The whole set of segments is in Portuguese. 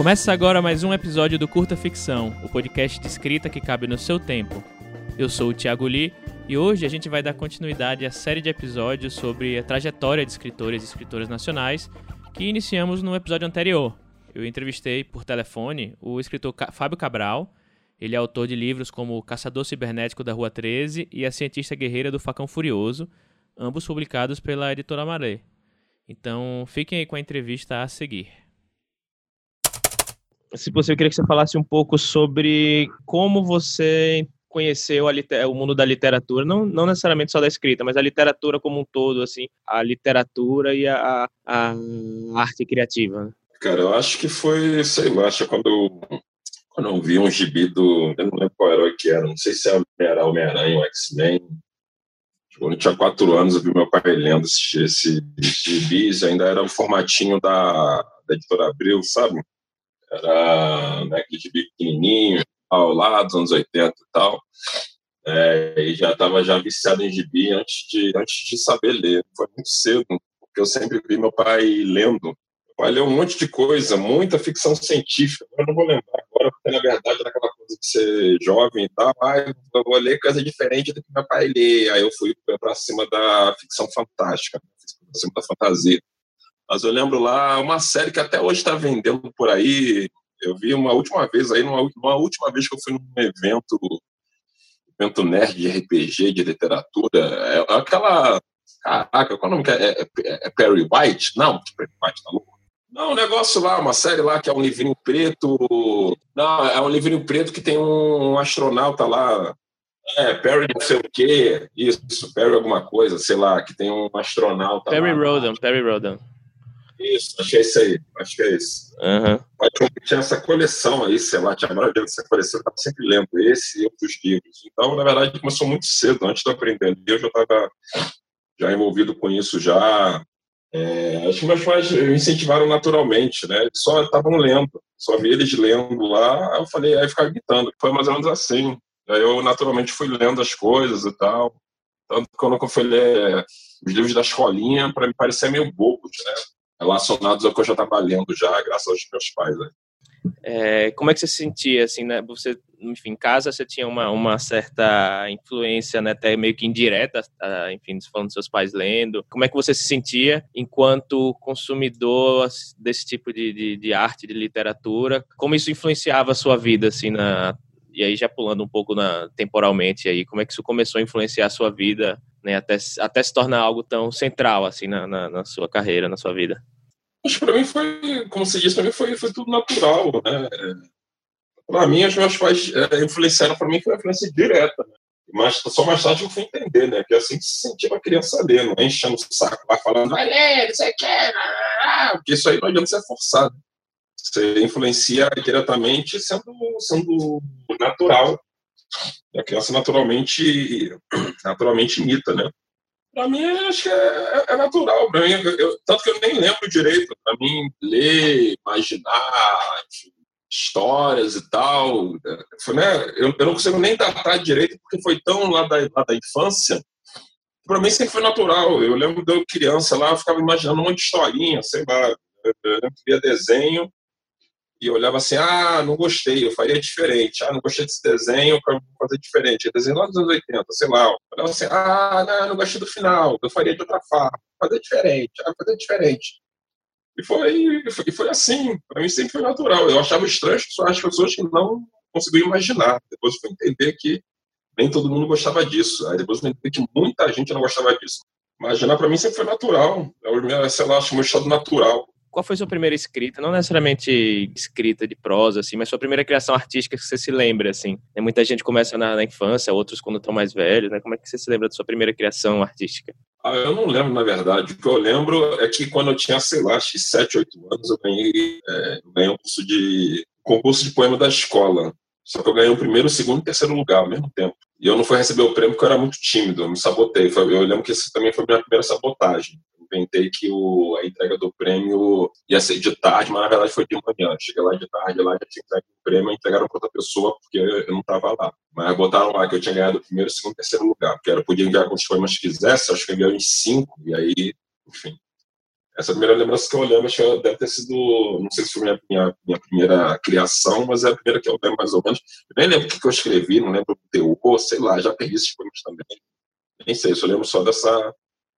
Começa agora mais um episódio do Curta Ficção, o podcast de escrita que cabe no seu tempo. Eu sou o Thiago Lee e hoje a gente vai dar continuidade à série de episódios sobre a trajetória de escritores e escritoras nacionais que iniciamos no episódio anterior. Eu entrevistei por telefone o escritor Fábio Cabral. Ele é autor de livros como O Caçador Cibernético da Rua 13 e A Cientista Guerreira do Facão Furioso, ambos publicados pela editora Maré. Então, fiquem aí com a entrevista a seguir se você eu queria que você falasse um pouco sobre como você conheceu o mundo da literatura, não, não necessariamente só da escrita, mas a literatura como um todo, assim, a literatura e a, a arte criativa. Cara, eu acho que foi, sei lá, acho que quando, quando eu vi um gibi do, eu não lembro qual herói que era, não sei se era Homem-Aranha ou X-Men, quando eu tinha quatro anos, eu vi meu pai lendo esse, esse gibis, ainda era o formatinho da, da editora Abril, sabe? Era né, aquele gibi pequenininho, ao lá dos anos 80 e tal. É, e já estava já viciado em gibi antes de, antes de saber ler. Foi muito cedo, porque eu sempre vi meu pai lendo. Meu pai leu um monte de coisa, muita ficção científica. Eu não vou lembrar agora, porque na verdade era aquela coisa de ser jovem e tal. Ah, eu vou ler coisa diferente do que meu pai lê. Aí eu fui para cima da ficção fantástica, para cima da fantasia. Mas eu lembro lá uma série que até hoje está vendendo por aí. Eu vi uma última vez aí, numa, numa última vez que eu fui num evento, evento nerd de RPG, de literatura. É aquela. Caraca, qual é o nome? É, é, é Perry White? Não, Perry White tá louco. Não, um negócio lá, uma série lá que é um livrinho preto. Não, é um livrinho preto que tem um astronauta lá. É, Perry não sei o quê. Isso, Perry alguma coisa, sei lá, que tem um astronauta. Perry Rodan, Perry Rodan. Isso, acho que é isso aí. Acho que é isso. Uhum. Tinha essa coleção aí, sei lá, tinha maravilha dessa coleção, eu estava sempre lendo esse e outros livros. Então, na verdade, começou muito cedo, antes de aprender eu já estava já envolvido com isso já. É, acho que meus pais me incentivaram naturalmente, né? Só estavam lendo, só vi eles lendo lá, eu falei, aí ficava gritando. Foi mais ou menos assim. Aí eu naturalmente fui lendo as coisas e tal. Tanto que quando eu fui ler os livros da escolinha, para me parecer meio bobos, né? Relacionados ao que eu já estava lendo já, graças aos meus pais. Né? É, como é que você se sentia, assim, né? Você, enfim, em casa você tinha uma, uma certa influência, né, até meio que indireta, enfim, falando dos seus pais lendo. Como é que você se sentia enquanto consumidor desse tipo de, de, de arte, de literatura? Como isso influenciava a sua vida, assim, na... E aí já pulando um pouco na, temporalmente, aí, como é que isso começou a influenciar a sua vida né, até, até se tornar algo tão central assim na, na, na sua carreira, na sua vida? Que para mim foi, como você disse, para mim foi, foi tudo natural, né? Para mim, os meus pais é, influenciaram para mim foi uma influência direta, né? Mas só mais tarde eu fui entender, né? Que assim que se sentia uma criança ler, não é enchendo o saco, vai falando, vai ler, não sei o que, porque isso aí não adianta ser forçado. Você influencia diretamente sendo, sendo natural a criança naturalmente, naturalmente imita, né? Para mim, acho que é, é natural. Para mim, eu, tanto que eu nem lembro direito. Para mim, ler, imaginar, histórias e tal, foi, né? Eu, eu, não consigo nem datar direito porque foi tão lá da, lá da infância. Para mim, sempre foi natural. Eu lembro de eu criança lá, eu ficava imaginando um monte de historinha, sei lá. Eu via desenho e olhava assim, ah, não gostei, eu faria diferente. Ah, não gostei desse desenho, eu quero fazer diferente. Desenho lá dos anos 80, sei lá. Olhava assim, ah, não, não gostei do final, eu faria de outra forma. Fazer diferente, ah, fazer diferente. E foi, e foi assim, para mim sempre foi natural. Eu achava estranho as pessoas que não conseguiam imaginar. Depois fui entender que nem todo mundo gostava disso. Aí depois fui entender que muita gente não gostava disso. Imaginar para mim sempre foi natural. É o meu, sei lá, acho meu estado natural. Qual foi sua primeira escrita? Não necessariamente escrita de prosa, assim, mas sua primeira criação artística que você se lembra, assim. Né, muita gente começa na, na infância, outros quando estão mais velhos, né? Como é que você se lembra da sua primeira criação artística? Ah, eu não lembro, na verdade. O que eu lembro é que quando eu tinha, sei lá, acho que 7, 8 anos, eu ganhei, é, ganhei um curso de, concurso de poema da escola. Só que eu ganhei o primeiro, o segundo e o terceiro lugar ao mesmo tempo. E eu não fui receber o prêmio porque eu era muito tímido, eu me sabotei. Eu lembro que esse também foi a minha primeira sabotagem inventei que o, a entrega do prêmio ia ser de tarde, mas na verdade foi de manhã. Cheguei lá de tarde, lá já tinha entregue o prêmio entregaram para outra pessoa, porque eu não estava lá. Mas botaram lá que eu tinha ganhado o primeiro, segundo terceiro lugar, porque eu podia enviar quantos poemas quisesse, acho que enviei em cinco, e aí, enfim. essa primeira lembrança que eu lembro, acho que deve ter sido, não sei se foi minha, minha, minha primeira criação, mas é a primeira que eu lembro mais ou menos. Eu nem lembro o que eu escrevi, não lembro o teor, sei lá, já perdi esses poemas também. Nem sei, só lembro só dessa,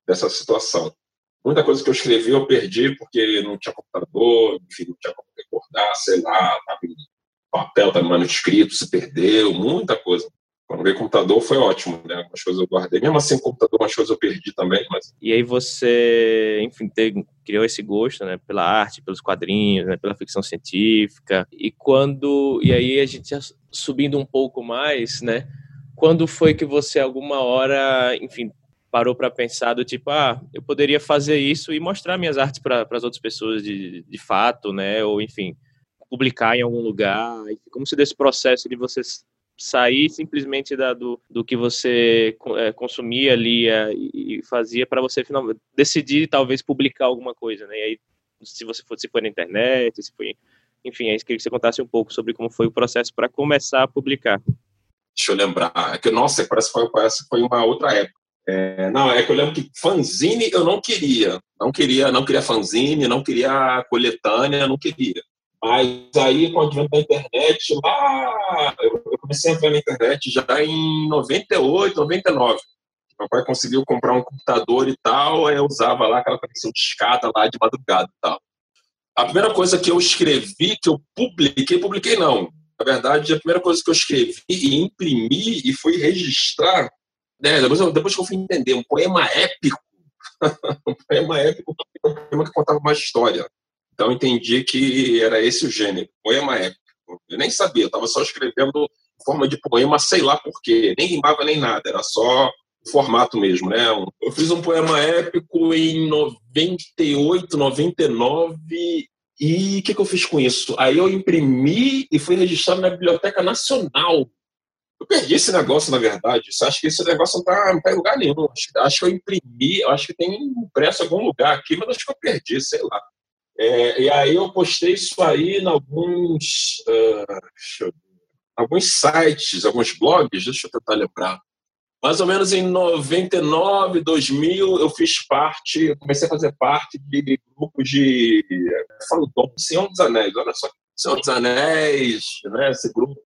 dessa situação. Muita coisa que eu escrevi eu perdi porque não tinha computador, enfim, não tinha como recordar, sei lá, papel, estava manuscrito, se perdeu, muita coisa. Quando veio computador foi ótimo, né? Algumas coisas eu guardei. Mesmo assim, computador, umas coisas eu perdi também. Mas... E aí você, enfim, criou esse gosto, né? Pela arte, pelos quadrinhos, né, pela ficção científica. E quando... E aí a gente subindo um pouco mais, né? Quando foi que você, alguma hora, enfim, parou para pensar do tipo, ah, eu poderia fazer isso e mostrar minhas artes para as outras pessoas de, de fato, né? Ou, enfim, publicar em algum lugar. Como se desse processo de você sair simplesmente da, do, do que você é, consumia, lia e, e fazia para você finalmente decidir talvez publicar alguma coisa, né? E aí, se você for, se na internet, se foi, enfim, aí queria que você contasse um pouco sobre como foi o processo para começar a publicar. Deixa eu lembrar, é que nossa, parece que foi, parece que foi uma outra época. É, não, é que eu lembro que fanzine eu não queria, não queria, não queria fanzine, não queria coletânea, não queria. Mas aí, com o advento da internet, lá, eu comecei a entrar na internet já em 98, 99. Meu pai conseguiu comprar um computador e tal, aí eu usava lá aquela conexão de escada lá de madrugada e tal. A primeira coisa que eu escrevi, que eu publiquei, publiquei não. Na verdade, a primeira coisa que eu escrevi e imprimi e fui registrar, né, depois, depois que eu fui entender, um poema épico, um poema épico, um poema que contava uma história. Então entendi que era esse o gênero, poema épico. Eu nem sabia, eu estava só escrevendo forma de poema, sei lá porquê, nem rimava nem nada, era só o formato mesmo, né? Eu fiz um poema épico em 98, 99 e o que, que eu fiz com isso? Aí eu imprimi e fui registrado na Biblioteca Nacional. Eu perdi esse negócio, na verdade. Você acha que esse negócio não está tá em lugar nenhum. Acho, acho que eu imprimi, acho que tem impresso em algum lugar aqui, mas acho que eu perdi, sei lá. É, e aí eu postei isso aí em alguns, uh, alguns sites, alguns blogs, deixa eu tentar lembrar. Mais ou menos em 99, 2000, eu fiz parte, comecei a fazer parte de grupos de. Falo Senhor dos Anéis, olha só. Senhor dos Anéis, né, esse grupo.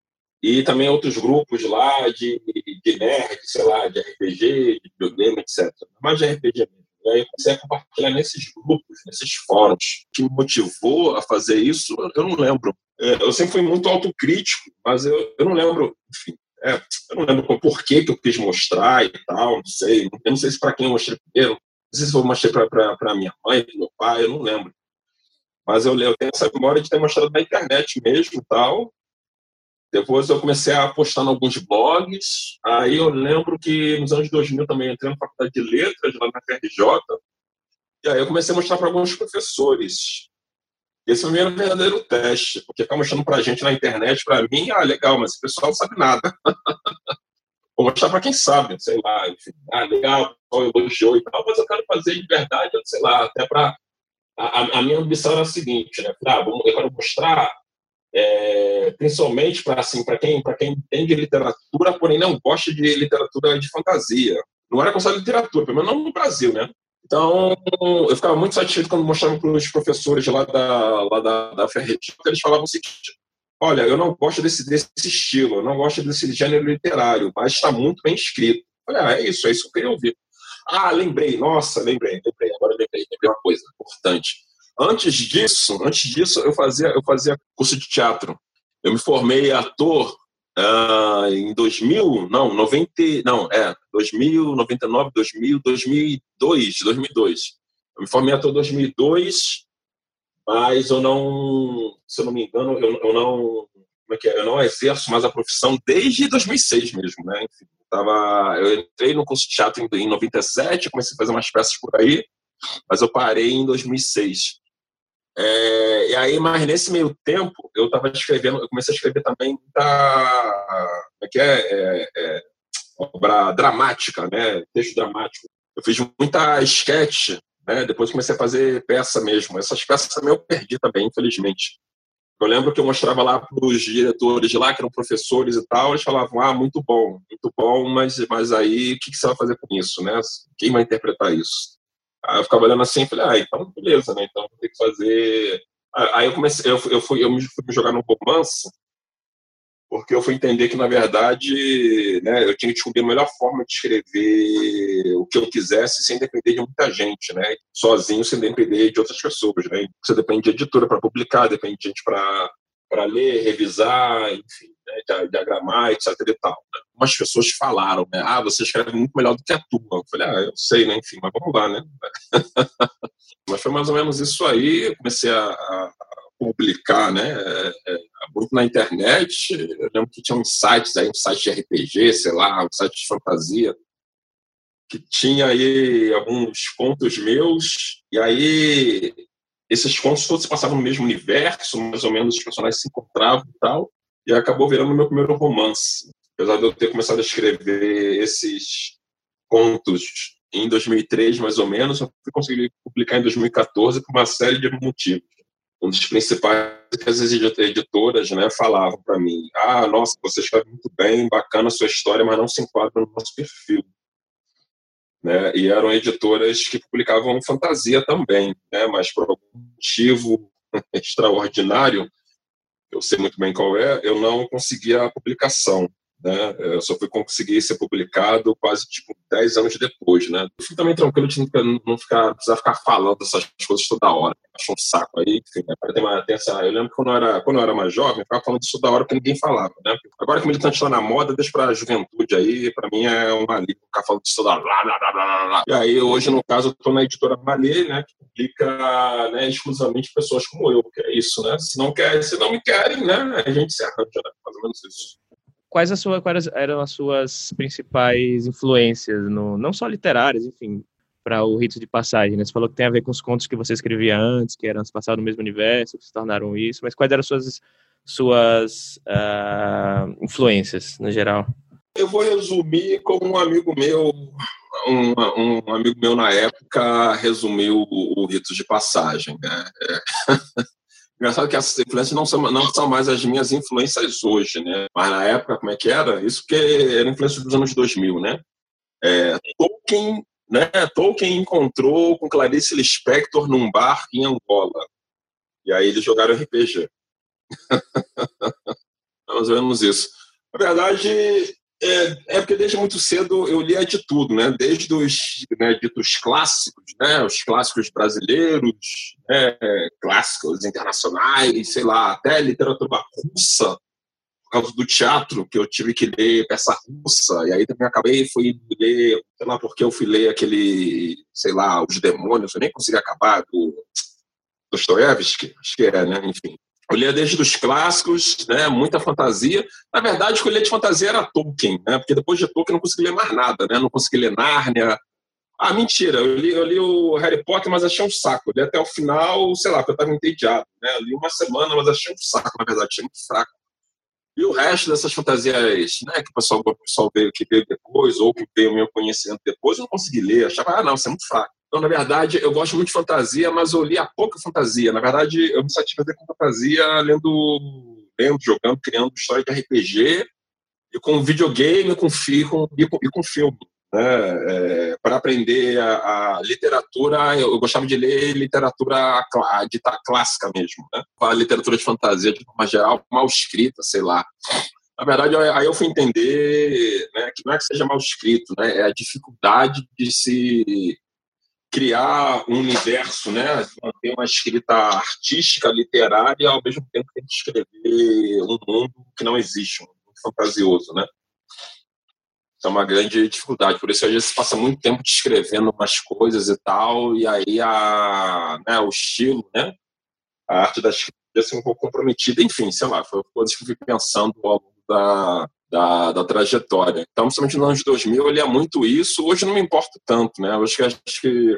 E também outros grupos lá de, de nerd, sei lá, de RPG, de videogame, etc. Mais de RPG mesmo. E aí eu comecei a compartilhar nesses grupos, nesses fóruns. O que me motivou a fazer isso, eu não lembro. É, eu sempre fui muito autocrítico, mas eu, eu não lembro, enfim, é, eu não lembro por que, que eu quis mostrar e tal, não sei. Eu não sei se para quem eu mostrei primeiro, não sei se eu mostrei para minha mãe, para meu pai, eu não lembro. Mas eu, eu tenho essa memória de ter mostrado na internet mesmo e tal. Depois eu comecei a postar em alguns blogs. Aí eu lembro que nos anos 2000 também entrei na faculdade de letras, lá na FRJ. E aí eu comecei a mostrar para alguns professores. Esse foi o meu verdadeiro teste, porque ficar mostrando para gente na internet, para mim, ah, legal, mas o pessoal não sabe nada. Vou mostrar para quem sabe, sei lá, enfim, ah, legal, o elogiou e tal, mas eu quero fazer de verdade, sei lá, até para. A, a, minha ambição era a seguinte, né? Ah, eu quero mostrar é, principalmente para assim, quem, quem entende literatura, porém não gosta de literatura de fantasia. Não era considerado literatura, pelo menos não no Brasil, né? Então, eu ficava muito satisfeito quando mostrava para os professores lá da, lá da, da eles falavam o seguinte, olha, eu não gosto desse, desse estilo, eu não gosto desse gênero literário, mas está muito bem escrito. Falei, ah, é isso, é isso que eu queria ouvir. Ah, lembrei, nossa, lembrei, lembrei, agora lembrei, lembrei uma coisa importante. Antes disso, antes disso, eu fazia, eu fazia curso de teatro. Eu me formei ator uh, em 2000, não, 90, não, é, 2000, 99, 2000, 2002, 2002. Eu me formei ator em 2002, mas eu não, se eu não me engano, eu, eu não, como é que é? Eu não exerço mais a profissão desde 2006 mesmo, né? Enfim, tava, eu entrei no curso de teatro em, em 97, comecei a fazer umas peças por aí, mas eu parei em 2006. É, e aí, mas nesse meio tempo, eu estava escrevendo, eu comecei a escrever também muita, como é que é, é, é obra dramática, né, texto dramático. Eu fiz muita sketch, né, depois comecei a fazer peça mesmo. Essas peças também eu perdi também, infelizmente. Eu lembro que eu mostrava lá para os diretores de lá, que eram professores e tal, eles falavam, ah, muito bom, muito bom, mas, mas aí o que, que você vai fazer com isso, né? Quem vai interpretar isso? Aí eu ficava olhando assim falei, ah, então beleza, né? Então vou ter que fazer. Aí eu comecei, eu, eu fui, eu me, fui jogar no romance, porque eu fui entender que, na verdade, né, eu tinha que descobrir a melhor forma de escrever o que eu quisesse sem depender de muita gente, né? Sozinho, sem depender de outras pessoas, né? Você depende de editora para publicar, depende de gente para ler, revisar, enfim, né, diagramar, etc e tal. Né? Umas pessoas falaram, né? Ah, você escreve muito melhor do que a tua. Eu falei, ah, eu sei, né? Enfim, mas vamos lá, né? mas foi mais ou menos isso aí. Eu comecei a, a publicar, né? É, é, muito na internet. Eu lembro que tinha uns sites aí, um site de RPG, sei lá, um site de fantasia, que tinha aí alguns contos meus, e aí esses contos todos se passavam no mesmo universo, mais ou menos os personagens se encontravam e tal, e acabou virando meu primeiro romance. Apesar de eu ter começado a escrever esses contos em 2003, mais ou menos, eu fui conseguir publicar em 2014 por uma série de motivos um dos principais que as editoras né, falavam para mim: Ah, nossa, você escreve muito bem, bacana a sua história, mas não se enquadra no nosso perfil. Né? E eram editoras que publicavam fantasia também, né? mas por algum motivo extraordinário, eu sei muito bem qual é, eu não conseguia a publicação. Né? Eu só fui conseguir ser publicado quase tipo 10 anos depois, né? Eu fui também tranquilo de não ficar, precisar ficar falando essas coisas toda hora. Acho um saco aí, enfim, né? tem uma, tem essa, eu lembro que quando eu, era, quando eu era mais jovem, eu ficava falando disso toda hora porque ninguém falava, né? Agora que o militante está na moda, deixa para a juventude aí, para mim é um alívio ficar falando disso toda hora. Blá, blá, blá, blá, blá. E aí, hoje, no caso, eu estou na editora Malê, né? Que publica né, exclusivamente pessoas como eu, que é isso, né? Se não, quer, se não me querem, né? A gente se arranja, né? Mais ou menos isso quais, a sua, quais eram as suas principais influências, no, não só literárias, enfim, para o rito de passagem? Né? Você falou que tem a ver com os contos que você escrevia antes, que eram passados no mesmo universo, que se tornaram isso, mas quais eram as suas, suas uh, influências, no geral? Eu vou resumir como um amigo meu, um, um amigo meu na época resumiu o, o rito de passagem. Né? É. Engraçado que essas influências não são, não são mais as minhas influências hoje, né? Mas na época, como é que era? Isso que era influência dos anos 2000, né? É, Tolkien, né? Tolkien encontrou com Clarice Lispector num bar em Angola. E aí eles jogaram RPG. Ou menos isso. Na verdade, é, é, porque desde muito cedo eu lia de tudo, né? Desde os né, ditos clássicos, né? Os clássicos brasileiros, né? clássicos internacionais, sei lá, até literatura russa, por causa do teatro, que eu tive que ler peça russa, e aí também acabei, fui ler, sei lá porque eu fui ler aquele, sei lá, Os Demônios, eu nem consegui acabar, do Dostoiévski, acho que é, né? Enfim. Eu lia desde os clássicos, né, muita fantasia. Na verdade, o que eu lia de fantasia era Tolkien, né, porque depois de Tolkien eu não consegui ler mais nada, né, não consegui ler Nárnia. Ah, mentira, eu li, eu li o Harry Potter, mas achei um saco. Eu li até o final, sei lá, porque eu estava entediado. Né, eu li uma semana, mas achei um saco, na verdade, achei muito fraco. E o resto dessas fantasias né, que o pessoal, o pessoal veio, que veio depois, ou que veio meu conhecimento depois, eu não consegui ler. Achava, ah, não, isso é muito fraco. Então, na verdade, eu gosto muito de fantasia, mas eu a pouca fantasia. Na verdade, eu me satisfazer com fantasia lendo, lendo, jogando, criando história de RPG e com videogame com, com, e, com, e com filme. Né? É, para aprender a, a, literatura, eu, eu, gostava de ler literatura dita clássica mesmo. Né? A literatura de fantasia, de forma geral, mal escrita, sei lá. Na verdade, aí eu fui entender né, que não é que seja mal escrito, né, é a dificuldade de se criar um universo, né? manter uma escrita artística, literária, ao mesmo tempo que escrever um mundo que não existe, um mundo fantasioso, né? É uma grande dificuldade. Por isso, às vezes, passa muito tempo descrevendo umas coisas e tal, e aí a, né, o estilo, né? A arte da escrita assim, um pouco comprometida. Enfim, sei lá, foi coisas que eu fui pensando ao da, da, da, trajetória. Então, principalmente nos anos 2000, eu lia muito isso. Hoje não me importo tanto, né? Hoje acho que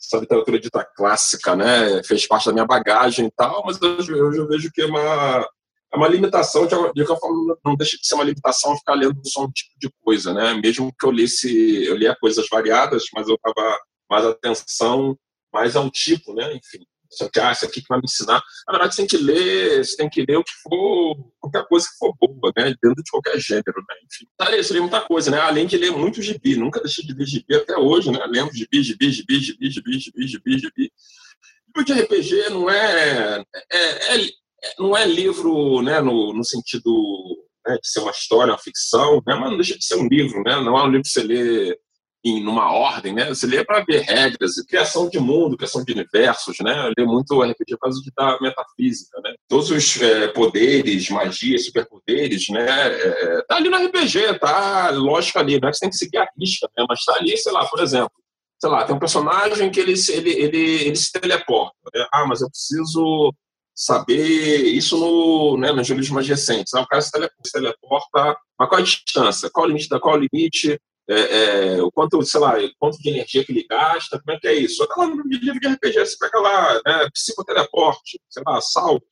essa literatura dita clássica, né, fez parte da minha bagagem e tal, mas hoje, hoje eu vejo que é uma, é uma limitação, de, de qualquer forma, não deixa de ser uma limitação ficar lendo só um tipo de coisa, né? Mesmo que eu lesse, eu lia coisas variadas, mas eu dava mais atenção mais ao tipo, né? Enfim, Só que, ah, isso aqui que vai me ensinar. Na verdade, você tem que ler, você tem que ler o que for, qualquer coisa que for boa, né? Dentro de qualquer gênero, né? Enfim. Tá, isso li muita coisa, né? Além de ler muito gibi, nunca deixei de ler gibi até hoje, né? Lendo gibi, gibi, gibi, gibi, gibi, gibi, gibi, gibi. Livro de RPG não é, é, é, não é livro, né, no, no sentido né, de ser uma história, uma ficção, né? Mas não deixa de ser um livro, né? Não é um livro que você lê em numa ordem, né? Você lê para ver regras, criação de mundo, criação de universos, né? Eu leio muito RPG por causa da metafísica, né? Todos os é, poderes, magias, superpoderes, né? É, tá ali no RPG, tá? Lógico ali, é que você tem que seguir a risca, né? Mas tá ali, sei lá, por exemplo, sei lá, tem um personagem que ele, ele, ele, ele se teleporta. Né? Ah, mas eu preciso saber isso no, né, nos livros mais recentes. Ah, o cara se teleporta, mas qual a distância? Qual o limite, da, qual o limite é, é, o quanto, sei lá, quanto de energia que ele gasta, como é que é isso? Tá lá no livro de RPG, você pega lá, né, psicoteleporte, sei lá, salto.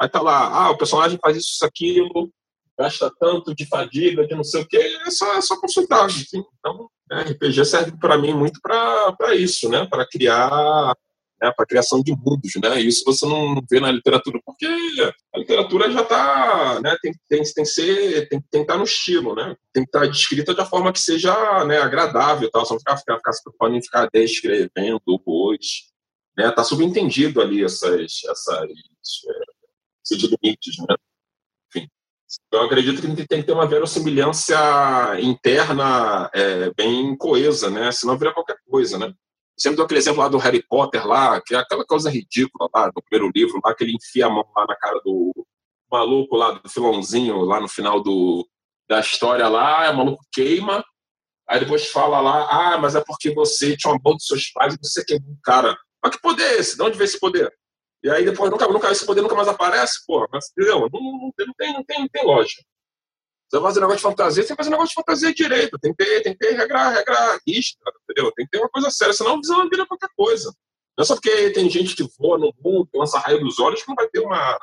Aí tá lá, ah, o personagem faz isso, isso, aquilo, gasta tanto de fadiga, de não sei o quê, é só, é só consultar. Enfim. Então, né, RPG serve para mim muito para isso, né, para criar né, para a criação de mundos, né? Isso você não vê na literatura, porque a literatura já está, né, tem, tem, tem, que tem, tem que estar no estilo, né? Tem que estar tá descrita de uma forma que seja né, agradável, tal. Só ficar, ficar, ficar se preocupando em ficar descrevendo hoje, né? Tá subentendido ali essas, essas, é, esses limites, né? Enfim. Eu acredito que tem que ter uma verossimilhança interna é, bem coesa, né? Senão vira qualquer coisa, né? Sempre dou aquele exemplo lá do Harry Potter lá, que é aquela coisa ridícula lá, do primeiro livro, lá que ele enfia a mão lá na cara do maluco lá, do filãozinho, lá no final do, da história lá, o maluco queima, aí depois fala lá, ah, mas é porque você tinha uma mão dos seus pais e você queimou um cara. Mas que poder é esse? De onde veio esse poder? E aí depois nunca, nunca esse poder nunca mais aparece, pô, mas entendeu? Não, não, não, tem, não, tem, não tem lógica. Você vai fazer negócio de fantasia, você que fazer negócio de fantasia direito. Tem que ter, tem que ter regra, regra rígida, entendeu? Tem que ter uma coisa séria, senão visão vira qualquer coisa. Não é só porque tem gente que voa no mundo, lança raio dos olhos, que não vai ter uma.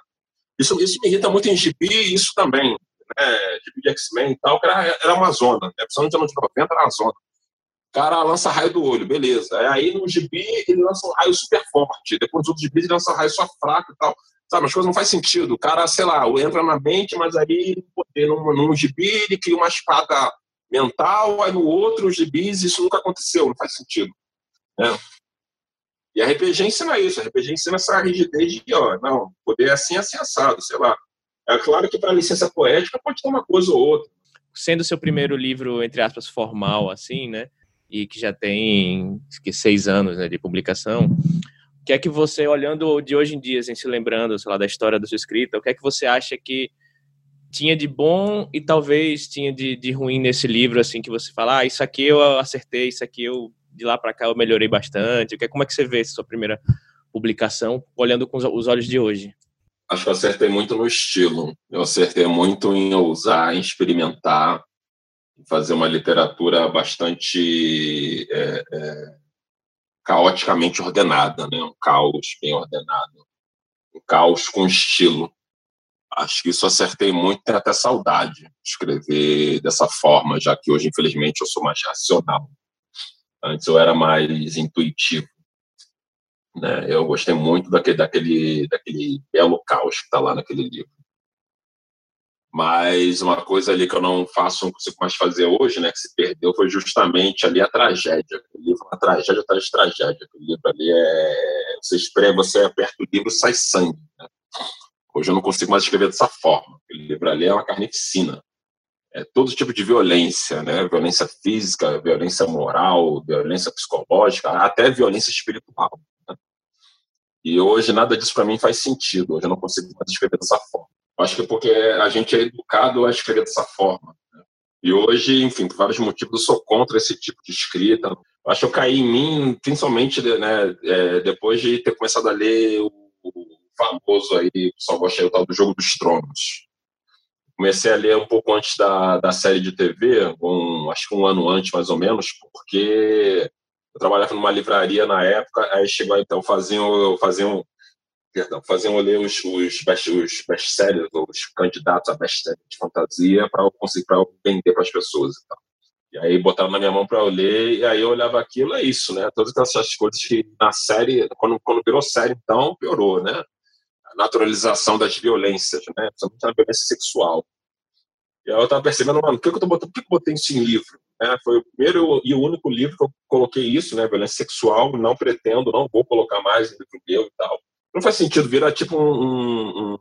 Isso, isso me irrita muito em gibi, isso também. Né? Gibi de X-Men e tal, que era, era uma zona. Né? Principalmente nos anos 90 era uma zona. O cara lança raio do olho, beleza. Aí no gibi ele lança um raio super forte. Depois nos outros gibis ele lança um raio só fraco e tal. Sabe, as coisas não fazem sentido. O cara, sei lá, entra na mente, mas aí num, num gibi ele cria uma espada mental, aí no outro gibis isso nunca aconteceu, não faz sentido. Né? E a RPG ensina isso, a RPG ensina essa rigidez de, ó, não, poder é assim, assim, assado, sei lá. É claro que para licença poética pode ter uma coisa ou outra. Sendo seu primeiro livro, entre aspas, formal, assim, né? E que já tem que seis anos né, de publicação, que é que você, olhando de hoje em dia, assim, se lembrando, sei lá, da história da sua escrita, o que é que você acha que tinha de bom e talvez tinha de, de ruim nesse livro, assim, que você fala, ah, isso aqui eu acertei, isso aqui eu, de lá para cá eu melhorei bastante. Que, como é que você vê essa sua primeira publicação, olhando com os olhos de hoje? Acho que eu acertei muito no estilo. Eu acertei muito em ousar, em experimentar, fazer uma literatura bastante é, é, caoticamente ordenada, né? Um caos bem ordenado, um caos com estilo. Acho que isso acertei muito, tenho até saudade de escrever dessa forma, já que hoje, infelizmente, eu sou mais racional. Antes eu era mais intuitivo. Né? Eu gostei muito daquele, daquele, daquele belo caos que está lá naquele livro. Mas uma coisa ali que eu não faço, não consigo mais fazer hoje, né, que se perdeu, foi justamente ali a tragédia. O livro é uma tragédia atrás de tragédia. O livro ali é. Você espreme, você aperta o livro sai sangue. Né? Hoje eu não consigo mais escrever dessa forma. O livro ali é uma carnificina. É todo tipo de violência, né? Violência física, violência moral, violência psicológica, até violência espiritual. Né? E hoje nada disso para mim faz sentido. Hoje eu não consigo mais escrever dessa forma. Acho que é porque a gente é educado a escrever dessa forma. Né? E hoje, enfim, por vários motivos, eu sou contra esse tipo de escrita. Acho que eu caí em mim, principalmente né, é, depois de ter começado a ler o, o famoso aí, o pessoal gosta aí, o tal do Jogo dos Tronos. Comecei a ler um pouco antes da, da série de TV, um, acho que um ano antes mais ou menos, porque eu trabalhava numa livraria na época, aí chegou então, faziam, faziam perdão, faziam ler os, os, best, os best-sellers, os candidatos a best-seller de fantasia para eu conseguir eu vender para as pessoas e tal. E aí botaram na minha mão para eu ler, e aí eu olhava aquilo, é isso, né? Todas essas coisas que na série, quando, quando virou série, então, piorou, né? A naturalização das violências, né? Principalmente a violência sexual. E aí eu tava percebendo, mano, por que, eu tô botando, por que, eu botei isso em livro? É, foi o primeiro e o único livro que eu coloquei isso, né? Violência sexual, não pretendo, não vou colocar mais em livro meu e tal. Não faz sentido virar tipo um, um,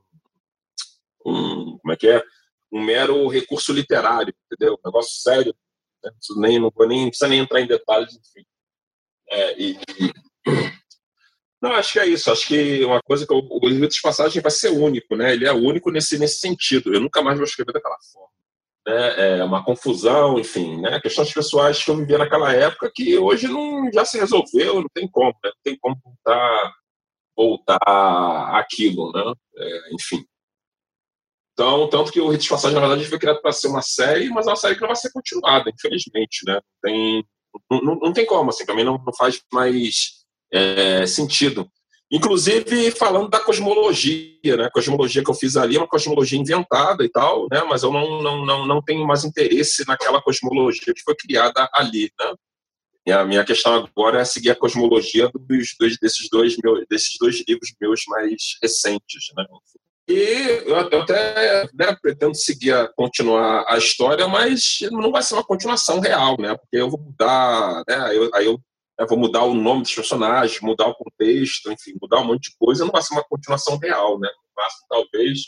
um como é que é? Um mero recurso literário, entendeu? Um negócio sério né? nem, não, vou nem, não precisa nem entrar em detalhes, enfim. É, e, e... Não, acho que é isso. Acho que uma coisa que o, o livro de passagem vai ser único, né? Ele é único nesse, nesse sentido. Eu nunca mais vou escrever daquela forma. Né? É uma confusão, enfim, né? Questões pessoais que eu vivia naquela época que hoje não já se resolveu, não tem como, né? não tem como voltar, voltar aquilo, né? É, enfim. Então, tanto que o Rito de Passagem, na verdade, foi criado para ser uma série, mas é uma série que não vai ser continuada, infelizmente, né? Tem, não, não tem como, assim, também não, não faz mais é, sentido. Inclusive, falando da cosmologia, né? A cosmologia que eu fiz ali é uma cosmologia inventada e tal, né? Mas eu não, não, não, não tenho mais interesse naquela cosmologia que foi criada ali, né? E a minha questão agora é seguir a cosmologia dos, dos, desses, dois meus, desses dois livros meus mais recentes, né? E eu até né, pretendo seguir, a, continuar a história, mas não vai ser uma continuação real, né? Porque eu vou mudar, né? Eu, aí eu, eu vou mudar o nome dos personagens, mudar o contexto, enfim, mudar um monte de coisa. Não vai ser uma continuação real, né? Ser, talvez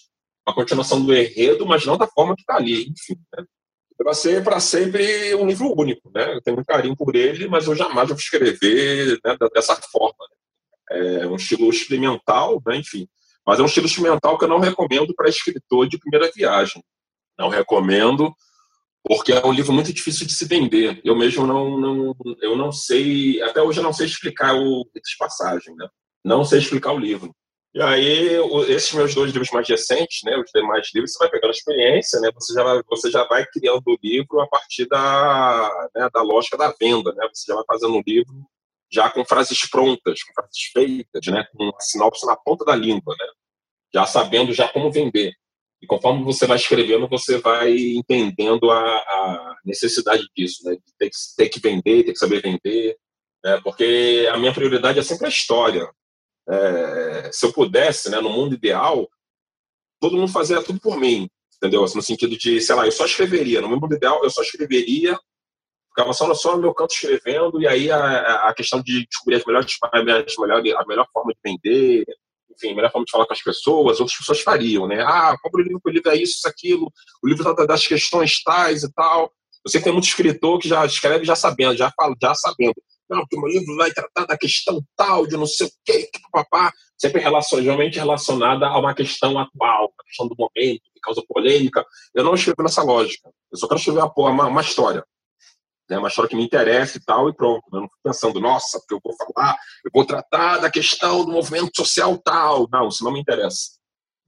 uma continuação do enredo, mas não da forma que está ali, enfim. Né? Vai ser para sempre um livro único, né? Eu tenho muito carinho por ele, mas eu jamais vou escrever né, dessa forma. Né? É um estilo experimental, né? enfim mas é um estilo instrumental que eu não recomendo para escritor de primeira viagem. Não recomendo, porque é um livro muito difícil de se vender. Eu mesmo não, não eu não sei, até hoje eu não sei explicar o de passagem, né? Não sei explicar o livro. E aí, esses meus dois livros mais recentes, né, os demais livros, você vai pegando a experiência, né, você já vai, você já vai criando o livro a partir da, né, da lógica da venda, né, você já vai fazendo um livro já com frases prontas, com frases feitas, né, com a sinopse na ponta da língua, né, já sabendo já como vender. E conforme você vai escrevendo, você vai entendendo a, a necessidade disso, né, ter que, ter que vender, ter que saber vender, né, porque a minha prioridade é sempre a história. É, se eu pudesse, né, no mundo ideal, todo mundo fazia tudo por mim, entendeu? Assim, no sentido de, sei lá, eu só escreveria. No mundo ideal, eu só escreveria ficava só, só no meu canto escrevendo, e aí a, a questão de descobrir as melhores, as a melhor forma de vender, enfim, a melhor forma de falar com as pessoas, outras pessoas fariam, né? Ah, compra o livro, o livro é isso, isso, aquilo, o livro trata das questões tais e tal. Eu sei que tem muito escritor que já escreve já sabendo, já fala, já sabendo. Não, porque o meu livro vai tratar da questão tal, de não sei o quê, que papá. Sempre relacionalmente relacionada a uma questão atual, uma questão do momento, que causa polêmica. Eu não escrevo nessa lógica. Eu só quero escrever uma, uma história né, uma história que me interessa e tal, e pronto. Eu não fico pensando, nossa, porque eu vou falar, eu vou tratar da questão do movimento social tal. Não, isso não me interessa.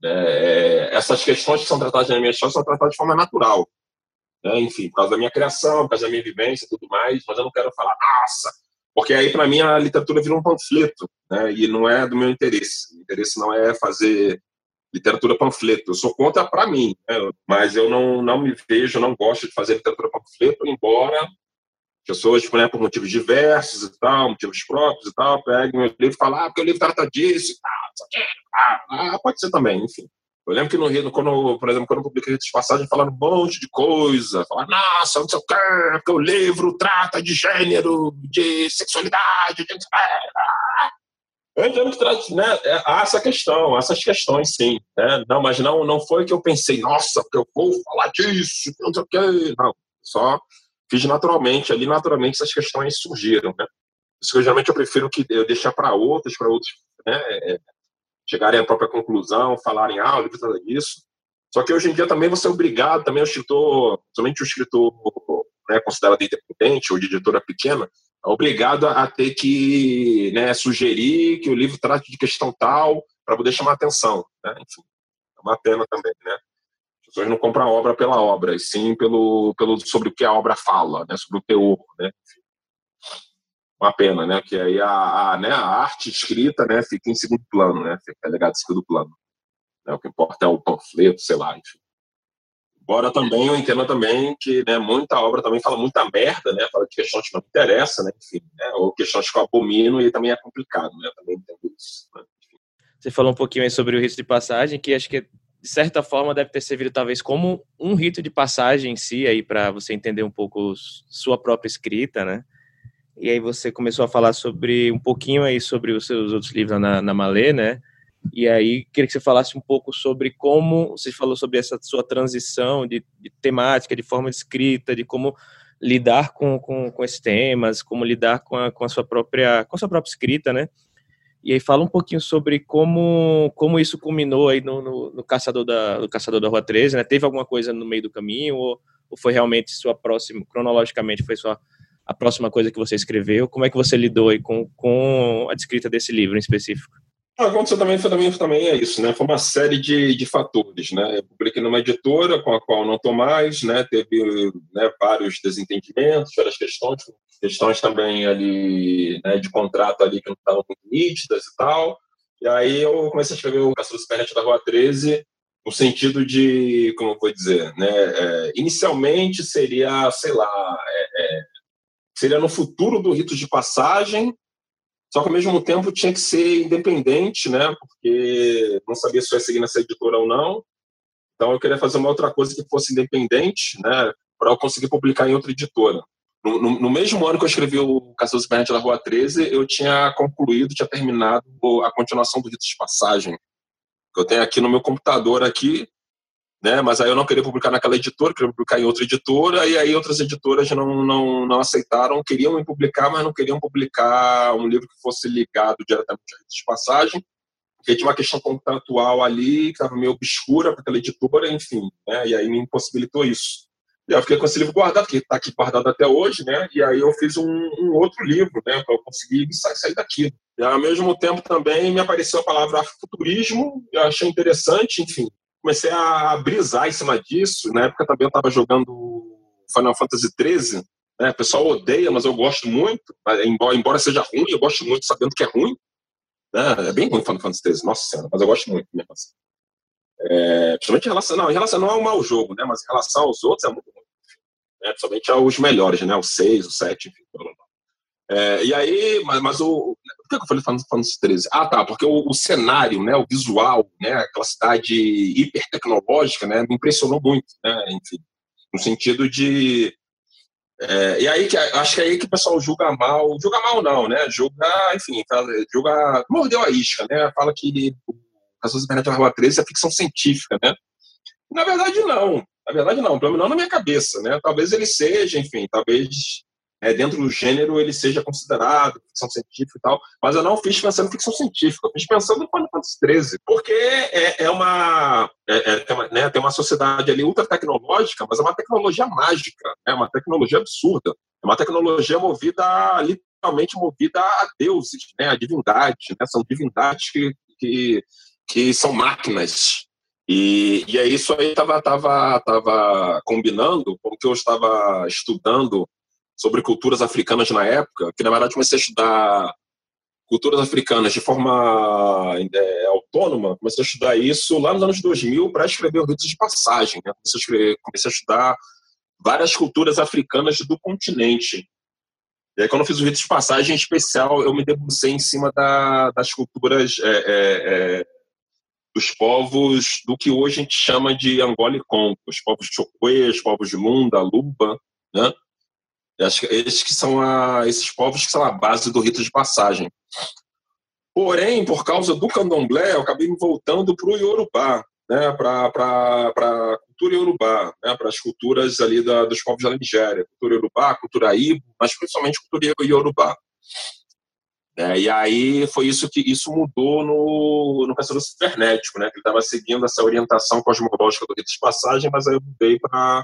É, essas questões que são tratadas na minha história são tratadas de forma natural. Né, enfim, por causa da minha criação, por causa da minha vivência e tudo mais, mas eu não quero falar, nossa, porque aí para mim a literatura vira um panfleto, né, e não é do meu interesse. O interesse não é fazer literatura panfleto. Eu sou contra para mim, né? mas eu não, não me vejo, não gosto de fazer literatura panfleto, embora pessoas, né, por motivos diversos e tal, motivos próprios e tal, pegam meu livro e falam, ah, porque o livro trata disso e tal, ah, pode ser também, enfim. Eu lembro que no Rio, quando, por exemplo, quando eu publiquei Ritos Passagem, falaram um monte de coisa, falaram, nossa, não sei o quê, porque o livro trata de gênero, de sexualidade, de... Eu entendo que traz, né, há essa questão, essas questões, sim. Né? Não, mas não, não foi que eu pensei, nossa, porque eu vou falar disso, não sei o quê. Não, só fiz naturalmente, ali naturalmente essas questões surgiram, né? Isso que eu, geralmente eu prefiro que eu deixar para outros, para outros, né, é, chegarem à própria conclusão, falarem, ah, o livro trata disso. Só que hoje em dia também você é obrigado, também o escritor, somente o escritor né, considerado independente ou de editora pequena, é obrigado a ter que né, sugerir que o livro trate de questão tal para poder chamar atenção. Né? Enfim, é uma pena também, né? pessoas não compram a obra pela obra, e sim pelo, pelo, sobre o que a obra fala, né? sobre o teor. Né? Uma pena, né? Que aí a, a, né, a arte escrita né, fica em segundo plano, né? fica legado em segundo plano. Né? O que importa é o panfleto, sei lá, enfim. Embora também eu entenda também que né, muita obra também fala muita merda, né? Fala de questões que não interessam, né? Enfim, né, ou questões que eu abomino e também é complicado, né? Também entendo isso. Né? Você falou um pouquinho aí sobre o rito de passagem, que acho que de certa forma deve ter servido talvez como um rito de passagem em si aí para você entender um pouco sua própria escrita, né? E aí você começou a falar sobre um pouquinho aí sobre os seus outros livros na, na Malê, né? E aí queria que você falasse um pouco sobre como você falou sobre essa sua transição de, de temática, de forma de escrita, de como lidar com, com, com esses temas, como lidar com a, com a sua própria com a sua própria escrita, né? E aí fala um pouquinho sobre como, como isso culminou aí no, no, no caçador da no caçador da Rua 13, né? Teve alguma coisa no meio do caminho ou, ou foi realmente sua próxima cronologicamente foi sua a próxima coisa que você escreveu? Como é que você lidou com, com a descrita desse livro em específico? Ah, aconteceu também, também, também é isso, né? Foi uma série de, de fatores, né? Eu publiquei numa editora com a qual não estou mais, né? Teve né, vários desentendimentos, várias questões, questões também ali né, de contrato ali que não estavam muito nítidas e tal. E aí eu comecei a escrever o Caçador Supernet da Rua 13 no sentido de, como eu vou dizer, né? É, inicialmente seria, sei lá, é, é, seria no futuro do rito de passagem, só que ao mesmo tempo tinha que ser independente, né? Porque não sabia se eu ia seguir nessa editora ou não. Então eu queria fazer uma outra coisa que fosse independente, né? Para eu conseguir publicar em outra editora. No, no, no, mesmo ano que eu escrevi o Caçador Supernet da Rua 13, eu tinha concluído, tinha terminado a continuação do Rito de Passagem. Eu tenho aqui no meu computador aqui, né? Mas aí eu não queria publicar naquela editora, queria publicar em outra editora, e aí outras editoras não, não, não aceitaram, queriam me publicar, mas não queriam publicar um livro que fosse ligado diretamente à de passagem, porque tinha uma questão contratual ali que estava meio obscura para aquela editora, enfim, né? E aí me impossibilitou isso. E eu fiquei com esse livro guardado, que está aqui guardado até hoje, né? E aí eu fiz um, um outro livro, né? Para eu conseguir sair, sair daqui. E ao mesmo tempo também me apareceu a palavra futurismo, eu achei interessante, enfim comecei a brisar em cima disso. Na época também eu estava jogando Final Fantasy XIII. Né? O pessoal odeia, mas eu gosto muito. Embora, seja ruim, eu gosto muito sabendo que é ruim. Né? É bem ruim Final Fantasy XIII, nossa senhora, mas eu gosto muito mesmo assim. É, principalmente em relação, não, em relação não ao mau jogo, né? mas em relação aos outros é muito ruim. Né? Principalmente aos melhores, né? o 6, o 7, enfim. É, e aí, mas, mas o, por que eu falei Final Fantasy 13? Ah, tá, porque o, o, cenário, né, o visual, né, aquela cidade hiper tecnológica, né, me impressionou muito, né, enfim, no sentido de é, e aí que acho que é aí que o pessoal julga mal, julga mal não, né, julga, enfim, julga, mordeu a isca, né, fala que o Caçador Supernet da Rua 13 é ficção científica, né, na verdade não, na verdade não, pelo menos não na minha cabeça, né, talvez ele seja, enfim, talvez é, dentro do gênero ele seja considerado ficção científica e tal, mas eu não fiz pensando em ficção científica, eu fiz pensando em Final Fantasy XIII, porque é, é uma, é, é, né, tem uma sociedade ali ultra tecnológica, mas é uma tecnologia mágica, é uma tecnologia absurda, é uma tecnologia movida, literalmente movida a deuses, né, a divindade, né, são divindades que, que, que são máquinas, e, e é isso aí estava tava, tava combinando que eu estava estudando sobre culturas africanas na época, que na verdade comecei a estudar culturas africanas de forma é, autônoma, comecei a estudar isso lá nos anos 2000 para escrever o Ritos de Passagem. Né? Comecei, a escrever, comecei a estudar várias culturas africanas do continente. E aí, quando eu fiz o Ritos de Passagem em especial, eu me debrucei em cima da, das culturas é, é, é, dos povos do que hoje a gente chama de Angola e Congo, os povos Chokwe, os povos de Lunda, Luba, né? Acho que esses que são a, esses povos que são a base do rito de passagem. Porém, por causa do candomblé, eu acabei me voltando para o Yorubá, né, para a cultura Yorubá, né, para as culturas ali da, dos povos da Nigéria, cultura Yorubá, cultura Ibo, mas principalmente cultura Yorubá. É, e aí foi isso que isso mudou no, no pensador cibernético, né, que ele estava seguindo essa orientação cosmológica do rito de passagem, mas aí eu mudei para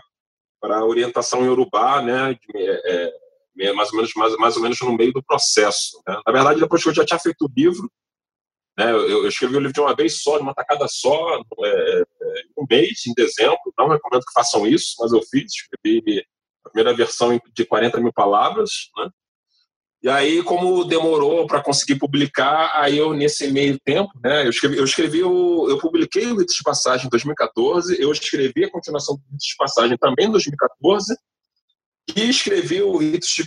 para orientação em Urubá, né, é, é, mais, ou menos, mais, mais ou menos no meio do processo. Né? Na verdade, depois que eu já tinha feito o livro, né, eu, eu, escrevi o livro de uma vez só, de uma tacada só, é, é, um mês, em dezembro. Não recomendo que façam isso, mas eu fiz. Escrevi a primeira versão de 40 mil palavras, né? E aí, como demorou para conseguir publicar, aí eu, nesse meio tempo, né, eu escrevi, eu, escrevi o, eu publiquei o Ritos de Passagem em 2014, eu escrevi a continuação do Ritos de Passagem também em 2014, e escrevi o Ritos de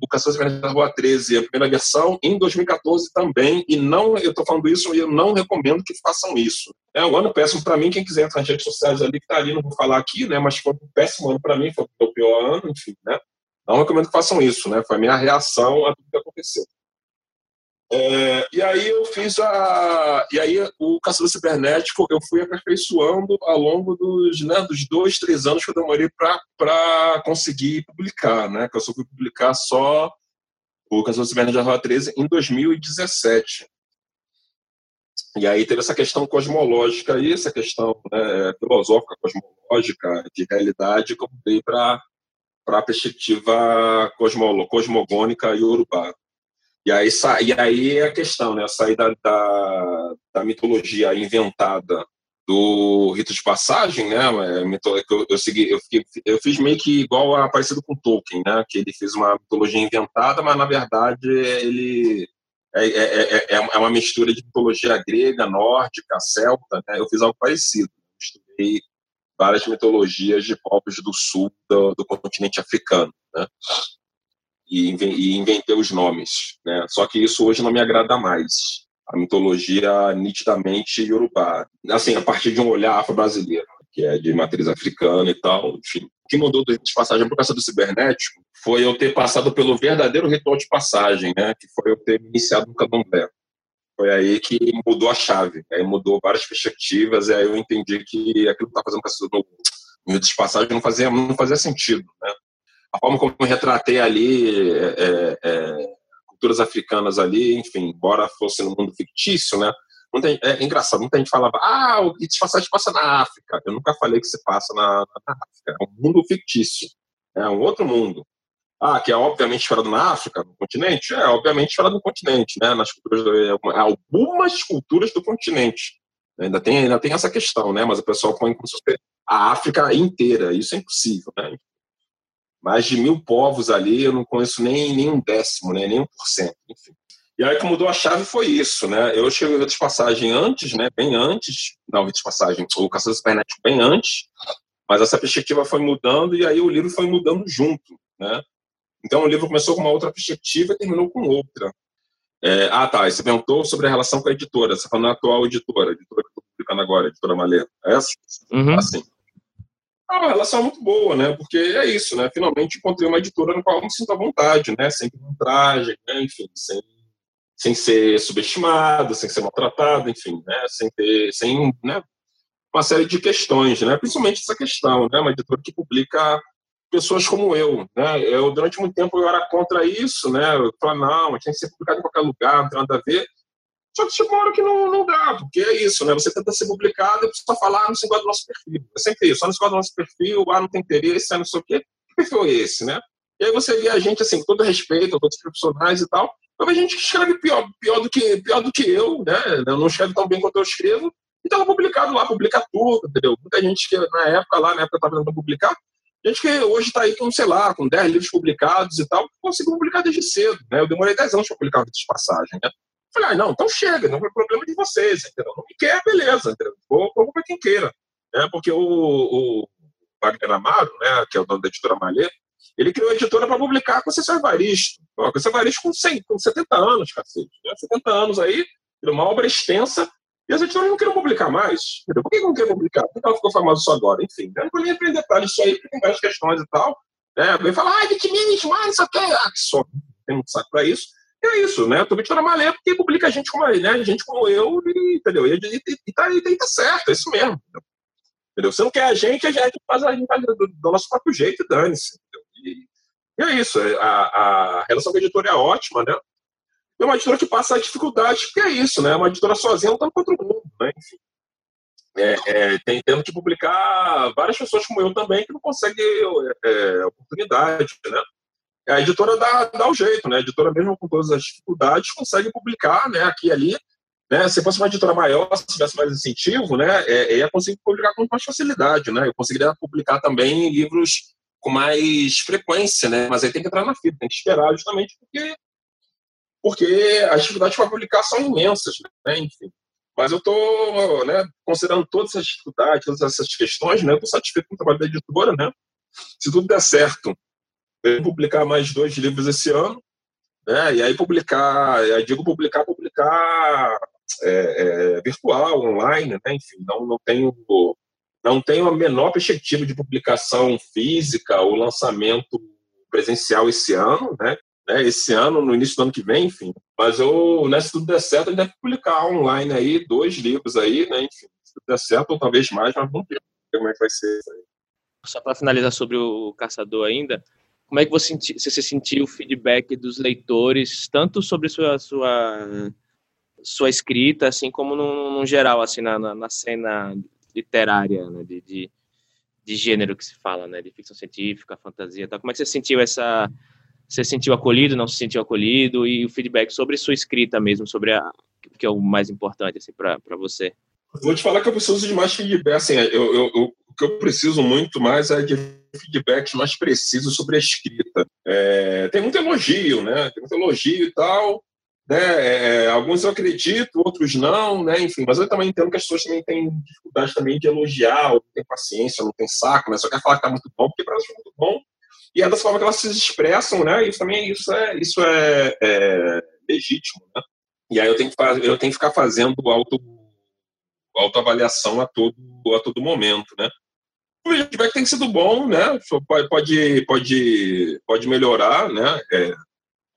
o Caçador de da Rua 13, a primeira versão, em 2014 também, e não, eu estou falando isso e eu não recomendo que façam isso. É um ano péssimo para mim, quem quiser entrar nas redes sociais ali, que está ali, não vou falar aqui, né, mas foi um péssimo ano para mim, foi o pior ano, enfim, né. Não recomendo que façam isso, né? Foi a minha reação a tudo que aconteceu. É, e aí eu fiz a. E aí o caçador cibernético eu fui aperfeiçoando ao longo dos, né, dos dois, três anos que eu demorei para conseguir publicar, né? Que eu só fui publicar só o caçador cibernético da Rua 13 em 2017. E aí teve essa questão cosmológica aí, essa questão né, filosófica, cosmológica, de realidade, que eu dei para para a perspectiva cosmo, cosmogônica e. E aí, e aí é a questão, né? A saída da, da mitologia inventada do rito de passagem, né? Eu, eu, segui, eu, fiquei, eu fiz meio que igual a parecido com Tolkien, né? Que ele fez uma mitologia inventada, mas na verdade ele é, é, é, é uma mistura de mitologia grega, nórdica, celta. Né? Eu fiz algo parecido. Misturei várias mitologias de povos do sul do, do continente africano, né? E, e inventei os nomes, né? Só que isso hoje não me agrada mais. A mitologia nitidamente iorubá, assim, a partir de um olhar afro-brasileiro, que é de matriz africana e tal, enfim. O que mudou de passagem por causa do cibernético foi eu ter passado pelo verdadeiro ritual de passagem, né? Que foi eu ter iniciado no candomblé. Foi aí que mudou a chave, aí mudou várias perspectivas, e aí eu entendi que aquilo que estava fazendo no, no de passagem não fazia, não fazia sentido. Né? A forma como eu retratei ali é, é, é, culturas africanas ali, enfim, embora fosse no mundo fictício, né? Tem, é engraçado, muita gente falava, ah, o de passagem passa na África. Eu nunca falei que se passa na, na África. É um mundo fictício, é um outro mundo. Ah, que é obviamente falado na África, no continente? É, obviamente falado no continente, né? Nas culturas, do, algumas culturas do continente. Ainda tem, ainda tem essa questão, né? Mas o pessoal põe como se fosse a África inteira. Isso é impossível, né? Mais de mil povos ali, eu não conheço nem, nem um décimo, né? Nem um por cento, enfim. E aí que mudou a chave foi isso, né? Eu cheguei a de passagem antes, né? Bem antes, não, de passagem, o Caçador Cibernético bem antes, mas essa perspectiva foi mudando e aí o livro foi mudando junto, né? Então o livro começou com uma outra perspectiva e terminou com outra. É, ah, tá. você perguntou sobre a relação com a editora. Você tá falando a atual editora, a editora que eu estou publicando agora, a editora Malê. É essa? Uhum. Assim. É uma relação muito boa, né? Porque é isso, né? Finalmente encontrei uma editora no qual eu me sinto à vontade, né? Sem traje, né? enfim, sem, sem ser subestimado, sem ser maltratado, enfim, né? Sem ter, sem, né? Uma série de questões, né? Principalmente essa questão, né? Uma editora que publica pessoas como eu, né? Eu durante muito tempo eu era contra isso, né? Eu falava, não, a gente tem que ser publicado em qualquer lugar, não tem nada a ver. Só que chega uma hora que não, não dá, porque é isso, né? Você tenta ser publicado e só falar, ah, não se gosta do nosso perfil. É sempre isso, só não se gosta do nosso perfil, ah, não tem interesse, ah, não sei o quê. Que perfil é esse, né? E aí você vê a gente, assim, com todo respeito, todos os profissionais e tal, mas a gente escreve pior, pior, do que, pior do que eu, né? Eu não escreve tão bem quanto eu escrevo, e estava publicado lá, publica tudo, entendeu? Muita gente que na época, lá na época, estava tentando publicar, Gente que hoje está aí com, sei lá, com 10 livros publicados e tal, conseguiu publicar desde cedo. Né? Eu demorei 10 anos para publicar livros de passagem. Né? Falei, ah, não, então chega, não é problema de vocês, entendeu? Não me quer, beleza? Vou, para quem queira. Né? Porque o, o Wagner Amaro, né, que é o dono da editora Malê, ele criou a editora para publicar com o César Evaristo. Com o Evaristo com, 100, com 70 anos, cacete. Né? 70 anos aí, uma obra extensa, e as editoras não queriam publicar mais. Entendeu? Por que não quer publicar? Por que ela ficou famosa só agora? Enfim, eu não vou nem detalhes disso aí, porque tem várias questões e tal. Né? Alguém fala, ah, vitimismo, ah, isso aqui. Ah, que só tem muito saco para isso. E é isso, né? Eu editora malé porque publica gente como, né? gente como eu, e, entendeu? E, e, e, tá, e, tá certo, é isso mesmo. Entendeu? Você não quer a gente, a gente faz a gente do, do nosso próprio jeito e dane-se. E, e, é isso, é, a, a relação com a editora é ótima, né? É uma editora que passa dificuldade, que é isso, né? Uma editora sozinha lutando contra o mundo, né? Enfim. É, é, tem, tendo que publicar várias pessoas como eu também que não conseguem é, é, oportunidade, né? A editora dá, dá o jeito, né? A editora, mesmo com todas as dificuldades, consegue publicar, né? Aqui e ali. Né? Se fosse uma editora maior, se tivesse mais incentivo, né? É, ia conseguir publicar com mais facilidade, né? Eu conseguiria publicar também livros com mais frequência, né? Mas aí tem que entrar na fila, tem que esperar justamente porque porque as dificuldades para publicar são imensas, né? Enfim. Mas eu estou, né, considerando todas essas dificuldades, todas essas questões, né, estou satisfeito com o trabalho da editora, né? Se tudo der certo, eu vou publicar mais dois livros esse ano, né? E aí publicar, eu digo publicar, publicar é, é, virtual, online, né? Enfim, não, não tenho não tenho a menor perspectiva de publicação física ou lançamento presencial esse ano, né? Né? Esse ano, no início do ano que vem, enfim. Mas eu, né, se tudo der certo, a gente deve publicar online aí dois livros aí, né? Enfim, se tudo der certo, ou talvez mais, mas vamos ver como é que vai ser isso aí. Só para finalizar sobre o Caçador ainda, como é que você, você sentiu o feedback dos leitores, tanto sobre sua sua sua escrita, assim como no, no geral, assim na, na, na cena literária, né, de, de, de, gênero que se fala, né, de ficção científica, fantasia, tal. Como é que você sentiu essa você sentiu acolhido, não se sentiu acolhido e o feedback sobre sua escrita mesmo, sobre a que é o mais importante assim para você? Vou te falar que eu preciso de mais feedback, assim, eu, eu, eu, o que eu preciso muito mais é de feedbacks mais precisos sobre a escrita. É, tem muito elogio, né? Tem muito elogio e tal, né? É, alguns eu acredito, outros não, né? Enfim, mas eu também entendo que as pessoas também têm dificuldade também de elogiar, ou não tem paciência, não tem saco, né? Só quer falar que tá muito bom, porque para elas é muito bom e é dessa forma que elas se expressam, né? Isso também isso é, isso é, é legítimo, né? E aí eu tenho que, eu tenho que ficar fazendo auto, autoavaliação a todo, a todo momento, né? O feedback tem sido bom, né? Pode, pode, pode, melhorar, né? É,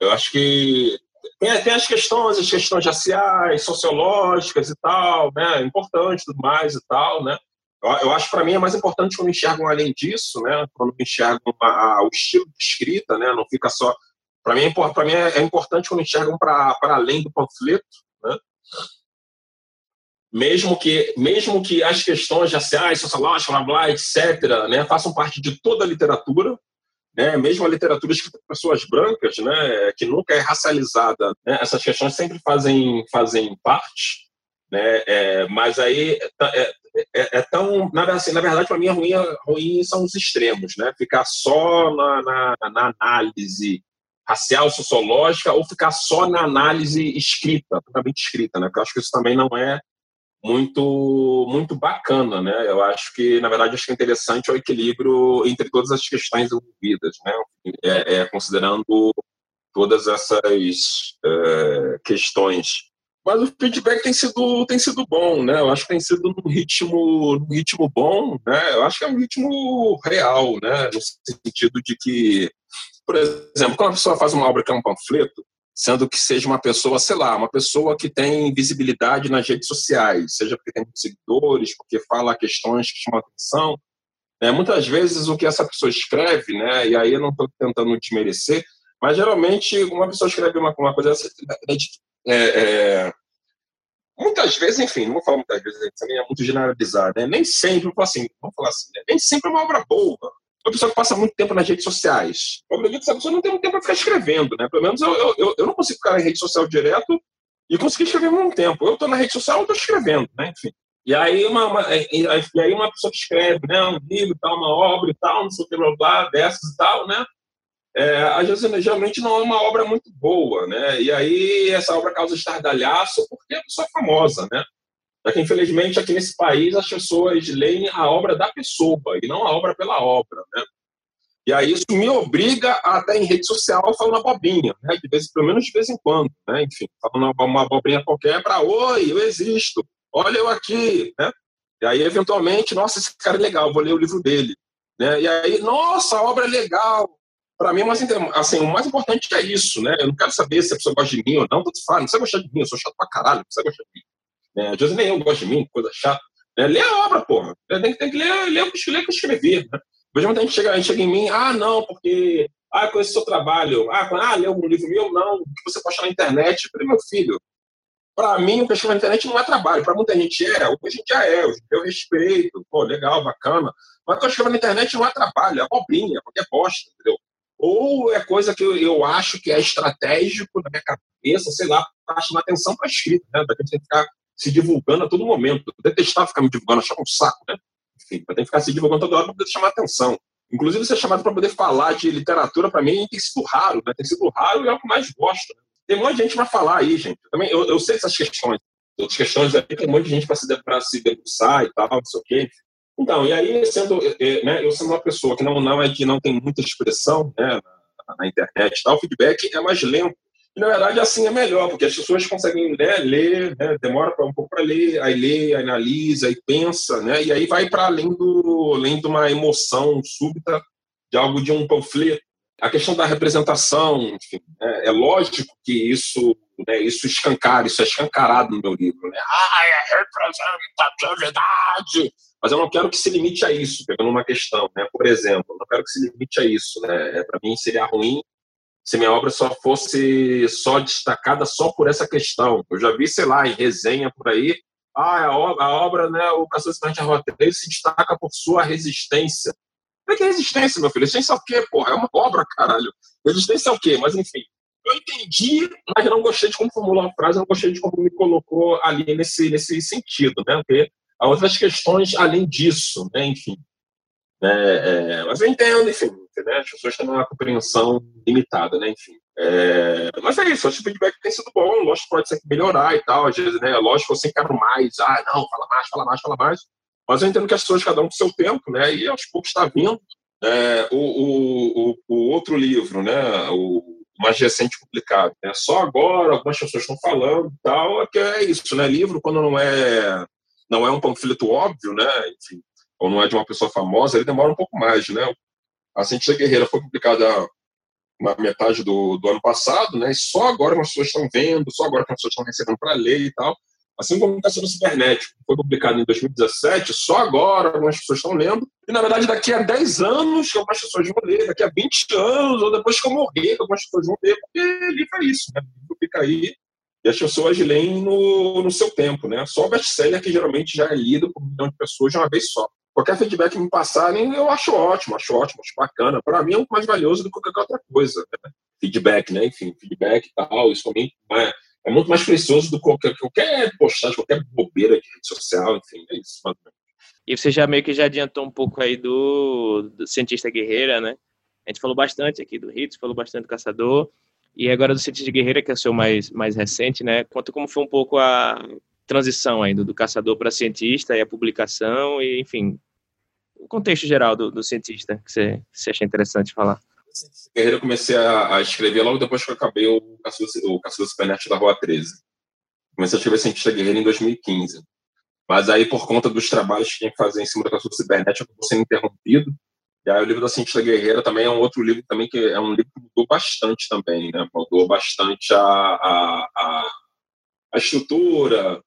eu acho que tem, tem, as questões, as questões raciais, sociológicas e tal, né? Importantes, tudo mais e tal, né? Eu acho para mim é mais importante quando enxergam além disso, né? Quando enxergam a, a, o estilo de escrita, né? Não fica só. Para mim, é para mim é, é, importante quando enxergam para além do panfleto, né? Mesmo que, mesmo que as questões raciais, sociológicas, blá, blá, etc., né, façam parte de toda a literatura, né, mesmo a literatura escrita por pessoas brancas, né, que nunca é racializada, né, essas questões sempre fazem, fazem parte, né, é, mas aí é, é, é, tão. Na, assim, na verdade, para mim, ruim, ruim são os extremos, né? Ficar só na, na, na, análise racial, sociológica, ou ficar só na análise escrita, totalmente escrita, né? Porque eu acho que isso também não é muito muito bacana, né? Eu acho que, na verdade, acho que é interessante o equilíbrio entre todas as questões envolvidas, né? É, é considerando todas essas é, questões mas o feedback tem sido, tem sido bom, né? Eu acho que tem sido num ritmo, num ritmo bom, né? Eu acho que é um ritmo real, né? No sentido de que, por exemplo, quando a pessoa faz uma obra que é um panfleto, sendo que seja uma pessoa, sei lá, uma pessoa que tem visibilidade nas redes sociais, seja porque tem seguidores, porque fala questões que chamam atenção, né? muitas vezes o que essa pessoa escreve, né? E aí eu não estou tentando desmerecer, mas geralmente uma pessoa escreve uma, uma coisa é, é, muitas vezes, enfim, não vou falar muitas vezes, também é muito generalizado, né? Nem sempre, assim, vamos falar assim, né? nem sempre é uma obra boa. Uma pessoa que passa muito tempo nas redes sociais. Eu acredito que essa pessoa não tem muito tempo para ficar escrevendo, né? Pelo menos eu, eu, eu não consigo ficar na rede social direto e conseguir escrever muito tempo. Eu estou na rede social, eu estou escrevendo, né? Enfim. E aí uma, uma, e aí uma pessoa que escreve, né, um livro, tal, uma obra e tal, não sei o que, blá, blá, dessas e tal, né? É, às vezes geralmente não é uma obra muito boa, né? E aí essa obra causa estardalhaço porque a pessoa é famosa, né? Já que infelizmente aqui nesse país as pessoas leem a obra da pessoa e não a obra pela obra, né? E aí isso me obriga a até em rede social falar uma bobinha, né? De vez, pelo menos de vez em quando, né? Enfim, falando uma, uma bobinha qualquer para oi, eu existo, olha eu aqui, né? E aí eventualmente, nossa, esse cara é legal, vou ler o livro dele, né? E aí, nossa, a obra é legal, para mim, mas assim, o mais importante é isso, né? Eu não quero saber se a pessoa gosta de mim ou não, tudo fala, não precisa gostar de mim, eu sou chato pra caralho, não precisa gostar de mim. É, às vezes nem eu gosto de mim, coisa chata. Né? Lê a obra, porra. Tem, tem que ler, ler o que eu escrevi. Né? Veja muita gente chega, a gente chega em mim, ah, não, porque. Ah, conheço o seu trabalho. Ah, ah leu algum livro meu? Não, o que você posta na internet. Eu falei, meu filho, para mim, o que eu escrevo na internet não é trabalho. Para muita gente é, que a gente já é. Eu respeito, pô, legal, bacana. Mas o que eu escrevo na internet não é trabalho, é bobrinha, qualquer bosta, entendeu? Ou é coisa que eu, acho que é estratégico na minha cabeça, sei lá, para chamar atenção para a escrita, né? Da gente ficar se divulgando a todo momento. Eu detestava ficar me divulgando, achava um saco, né? Enfim, tem que ficar se divulgando toda hora para poder chamar atenção. Inclusive, ser chamado para poder falar de literatura, para mim, tem sido raro, né? Tem sido raro e é o que mais gosto. Tem um monte de gente para falar aí, gente. Eu também, eu, eu sei essas questões. Outras questões aí, tem um monte de gente para se, se debruçar e tal, não sei o quê. Então, e aí, sendo, né, eu sendo uma pessoa que não, não é que não tem muita expressão né, na, na internet tal, o feedback é mais lento. E, na verdade, assim é melhor, porque as pessoas conseguem né, ler, né, demora um pouco para ler, aí lê, aí analisa, aí pensa, né, e aí vai para além, do, além de uma emoção súbita de algo de um panfleto. A questão da representação, enfim, é, é lógico que isso, né, isso escancara, isso é escancarado no meu livro. Né? Ah, é representatividade! Mas eu não quero que se limite a isso, pegando uma questão, né? Por exemplo, não quero que se limite a isso, né? É, Para mim seria ruim se minha obra só fosse só destacada só por essa questão. Eu já vi, sei lá, em resenha por aí, ah, a obra, a obra né, o Caçador de Rua 3 se destaca por sua resistência. O que é resistência, meu filho? Resistência é o quê, porra? É uma obra, caralho. Resistência é o quê? Mas, enfim, eu entendi, mas não gostei de como formulou a frase, não gostei de como me colocou ali nesse, nesse sentido, né? Porque há outras questões além disso, né? Enfim. É, é, mas eu entendo, enfim, né? as pessoas têm uma compreensão limitada, né? Enfim. É, mas é isso, acho que o feedback tem sido bom, lógico que pode ser melhorar e tal, às vezes, né? Lógico que eu sempre quero mais, ah, não, fala mais, fala mais, fala mais. Mas eu entendo que as pessoas, cada um com seu tempo, né? E aos poucos está vindo. É, o, o, o, o, outro livro, né? O mais recente publicado, né? Só agora algumas pessoas estão falando e tal, é que é isso, né? Livro, quando não é não é um panfleto óbvio, né? Enfim, ou não é de uma pessoa famosa, ele demora um pouco mais, né? A Ciência Guerreira foi publicada na metade do, do ano passado, né? E só agora as pessoas estão vendo, só agora as pessoas estão recebendo para ler e tal. Assim como o Cassino Cibernético, foi publicado em 2017, só agora algumas pessoas estão lendo. E, na verdade, daqui a 10 anos que algumas pessoas vão ler, daqui a 20 anos, ou depois que eu morrer, que algumas pessoas vão ler, porque livro é isso, né? Fica aí e as pessoas leem no, no seu tempo, né? Só o best-seller que geralmente já é lido por um milhão de pessoas de uma vez só. Qualquer feedback que me passarem, eu acho ótimo, acho ótimo, acho bacana. Para mim é muito mais valioso do que qualquer outra coisa. Né? Feedback, né? Enfim, feedback e tal, isso também é, é, muito mais precioso do que qualquer, qualquer postagem, qualquer bobeira de rede social, enfim, é isso. E você já meio que já adiantou um pouco aí do, do cientista guerreira, né? A gente falou bastante aqui do Hits, falou bastante do Caçador. E agora do Cientista Guerreira, que é o seu mais, mais recente, né? Conta como foi um pouco a transição ainda do caçador para cientista e a publicação, e enfim, o contexto geral do, do cientista que você, que você acha interessante falar. Guerreira eu comecei a, a, escrever logo depois que eu acabei o Caçador, Supernet da Rua 13. Comecei a escrever Cientista Guerreira em 2015. Mas aí, por conta dos trabalhos que tinha que fazer em cima do Caçador Cibernético, eu acabou sendo interrompido. E aí o livro da Cientista Guerreira também é um outro livro também que é um livro que mudou bastante também, né? Mudou bastante a, a, a, a estrutura,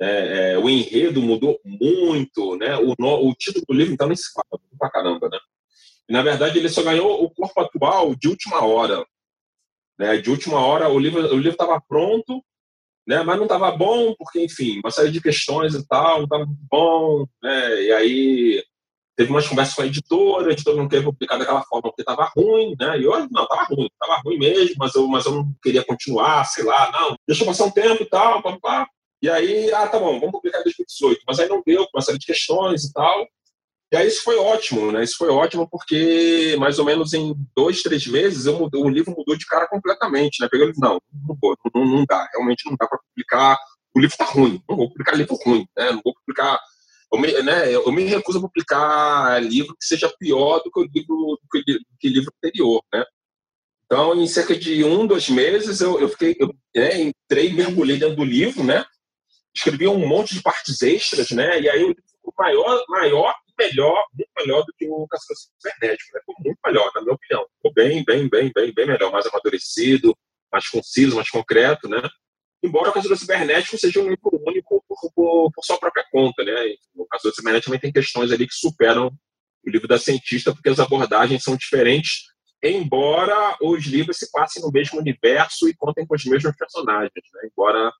é, é, o enredo mudou muito, né? O, no, o título do livro então nem se fala pra caramba, né? E, na verdade ele só ganhou o corpo atual de última hora, né? De última hora o livro o livro estava pronto, né? Mas não estava bom porque enfim uma série de questões e tal, não estava bom, né? E aí teve umas conversas com a editora, a editora não queria publicar daquela forma porque estava ruim, né? E hoje, não, estava ruim, estava ruim mesmo, mas eu, mas eu não queria continuar, sei lá, não, deixa eu passar um tempo e tal, papá. E aí, ah, tá bom, vamos publicar em 2018. Mas aí não deu, com uma série de questões e tal. E aí isso foi ótimo, né? Isso foi ótimo porque mais ou menos em dois, três meses eu mudei, o livro mudou de cara completamente, né? Peguei livro, não, não, não, não dá, realmente não dá para publicar. O livro tá ruim, não vou publicar livro ruim, né? Não vou publicar eu me, né, eu me recuso a publicar livro que seja pior do que o livro, do que, do que livro anterior, né? Então, em cerca de um, dois meses, eu, eu fiquei, eu né, entrei, mergulhei dentro do livro, né? Escrevi um monte de partes extras, né? E aí o livro ficou maior, maior e melhor, muito melhor do que o Caçador Cibernético, né? Ficou muito melhor, na minha opinião. Ficou bem, bem, bem, bem, bem melhor, mais amadurecido, mais conciso, mais concreto, né? Embora o caso do cibernético seja um livro único por, por, por, sua própria conta, né? No caso do cibernético também tem questões ali que superam o livro da cientista, porque as abordagens são diferentes, embora os livros se passem no mesmo universo e contem com os mesmos personagens, né? Embora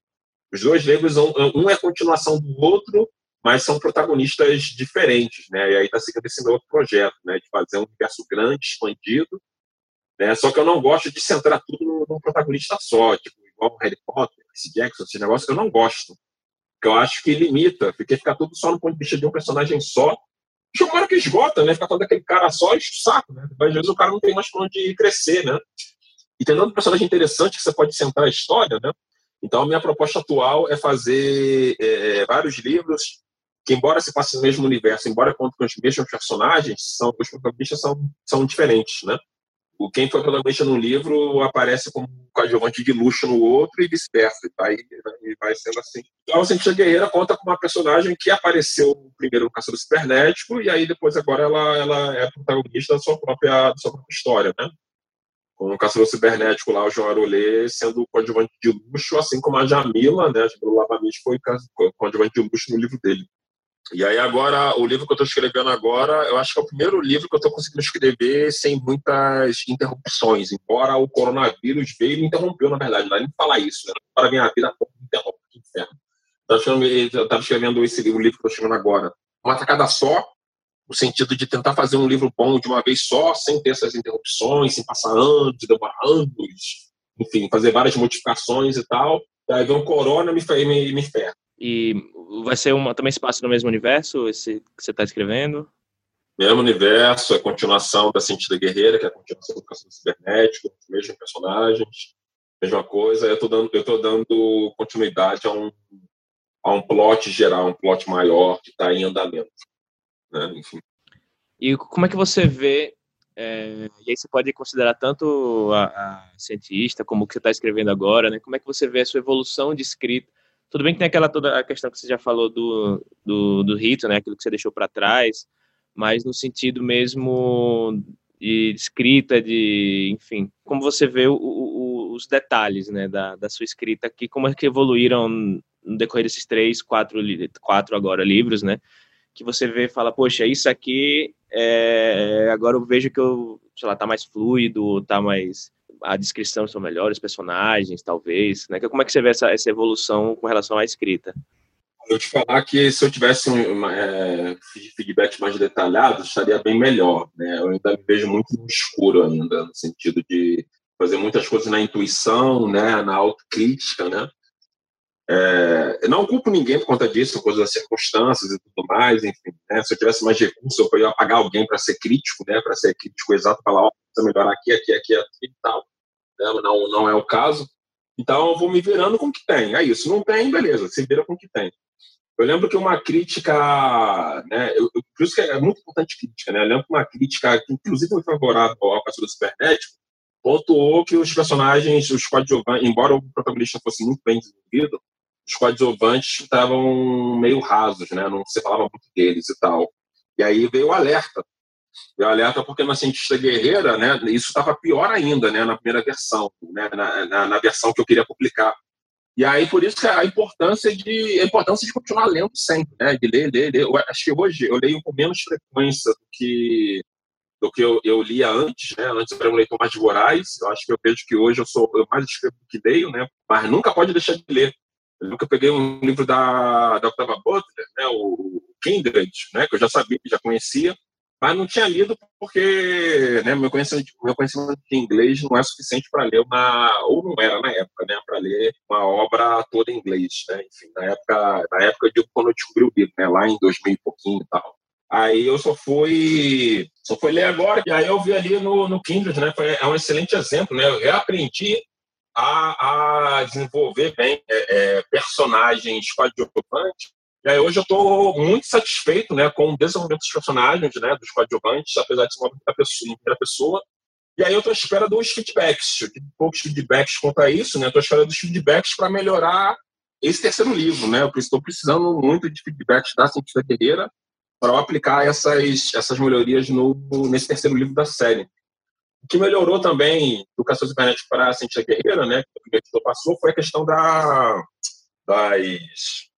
os dois livros, um é continuação do outro, mas são protagonistas diferentes, né? E aí está esse meu outro projeto, né? De fazer um universo grande, expandido, né? Só que eu não gosto de centrar tudo num protagonista só, tipo, igual Harry Potter, esse Jackson, esse negócio, eu não gosto. Porque eu acho que limita, porque ficar tudo só no ponto de vista de um personagem só. Chega uma hora que esgota, né? Ficar todo aquele cara só, enche saco, né? Às vezes o cara não tem mais pra onde crescer, né? e tem tanto personagem interessante que você pode centrar a história, né? Então, a minha proposta atual é fazer é, vários livros que, embora se passe no mesmo universo, embora contem os mesmos personagens, são, os protagonistas são, são diferentes, né? O quem foi protagonista num livro aparece como coadjuvante de luxo no outro e vice-versa. E vai, vai, sendo assim. Então, a Cientista Guerreira conta com uma personagem que apareceu primeiro no Caçador Cibernético e aí depois agora ela, ela é protagonista da sua própria, da sua própria história, né? com o caçador cibernético lá, o João Arolê, sendo coadjuvante de luxo, assim como a Jamila, né, a Jamila Lavamich foi coadjuvante de luxo no livro dele. E aí agora, o livro que eu estou escrevendo agora, eu acho que é o primeiro livro que eu estou conseguindo escrever sem muitas interrupções, embora o coronavírus veio e me interrompeu, na verdade, não é nem falar isso, né? para minha vida, me interrompe, que inferno. Eu estava escrevendo esse livro, o livro que eu estou escrevendo agora, uma tacada só, no sentido de tentar fazer um livro bom de uma vez só, sem ter essas interrupções, sem passar anos, demorar anos, enfim, fazer várias modificações e tal. E aí vem um corona me, me, me ferra. E vai ser uma, também espaço no mesmo universo, esse que você está escrevendo? Mesmo universo, é continuação da Sentida Guerreira, que é a continuação do Caçador Cibernético, mesmos personagens, mesma coisa. Eu estou dando, eu tô dando continuidade a um, a um plot geral, um plot maior que está em andamento. Né? Enfim. E como é que você vê, é, e aí você pode considerar tanto a, a cientista como o que você está escrevendo agora, né? como é que você vê a sua evolução de escrita? Tudo bem que tem aquela toda a questão que você já falou do, do, do rito, né? aquilo que você deixou para trás, mas no sentido mesmo de escrita, de, enfim, como você vê o, o, os detalhes, né, da, da sua escrita aqui, como é que evoluíram no decorrer desses três, quatro, quatro agora livros, né, que você vê e fala, poxa, isso aqui, é... agora eu vejo que eu, sei lá, tá mais fluido, tá mais a descrição são melhores, personagens, talvez, né? Como é que você vê essa, essa evolução com relação à escrita? Eu te falar que se eu tivesse um é, feedback mais detalhado, estaria bem melhor, né? Eu ainda me vejo muito no escuro ainda, no sentido de fazer muitas coisas na intuição, né? Na autocrítica, né? É, não culpo ninguém por conta disso, coisas das circunstâncias e tudo mais, enfim. Né? Se eu tivesse mais recursos, eu ia pagar alguém para ser crítico, né? para ser crítico exato, falar, ó, precisa melhorar aqui, aqui, aqui, aqui e tal. Né? Não, não é o caso. Então, eu vou me virando com o que tem. É isso. Não tem, beleza, se vira com o que tem. Eu lembro que uma crítica, né, eu, eu, por isso que é muito importante crítica, né? Eu lembro que uma crítica que, inclusive, foi favorável ao Caçador Cibernético, pontuou que os personagens, os coadjuvantes, embora o protagonista fosse muito bem desenvolvido, os coadjuvantes estavam meio rasos, né? Não se falava muito deles e tal. E aí veio o alerta. Veio o alerta porque na Cientista Guerreira, né? Isso estava pior ainda, né? Na primeira versão, né? Na, na, na, versão que eu queria publicar. E aí, por isso que a importância de, a importância de continuar lendo sempre, né? De ler, ler, ler. Eu acho que hoje eu leio com menos frequência do que do que eu, eu lia antes, né? Antes eu era um leitor mais voraz. Eu acho que eu vejo que hoje eu sou eu mais escrevo do que leio, né? Mas nunca pode deixar de ler. Eu nunca peguei um livro da, da Octava Butler, né, o Kindred, né, que eu já sabia, já conhecia, mas não tinha lido porque né, meu, conhecimento, meu conhecimento de inglês não é suficiente para ler uma, ou não era na época, né, para ler uma obra toda em inglês. Né, enfim, na época, na época eu digo quando eu descobri o livro, né, lá em 2000 e pouquinho e tal. Aí eu só fui, só fui ler agora, e aí eu vi ali no, no Kindred, né, foi, é um excelente exemplo, né, eu reaprendi a, a desenvolver bem é, é, personagens coadjuvantes. E aí hoje eu estou muito satisfeito né, com o desenvolvimento dos personagens, né, dos coadjuvantes, apesar de ser uma pessoa, primeira pessoa. E aí eu estou à espera dos feedbacks. Poucos feedbacks quanto a isso, né? Estou à espera dos feedbacks para melhorar esse terceiro livro, né? Eu estou precisando muito de feedbacks da Cientista Guerreira para aplicar essas, essas melhorias no, nesse terceiro livro da série. Que melhorou também Caçador Cibernético para a Ciência Guerreira, né, que o passou, foi a questão da, das,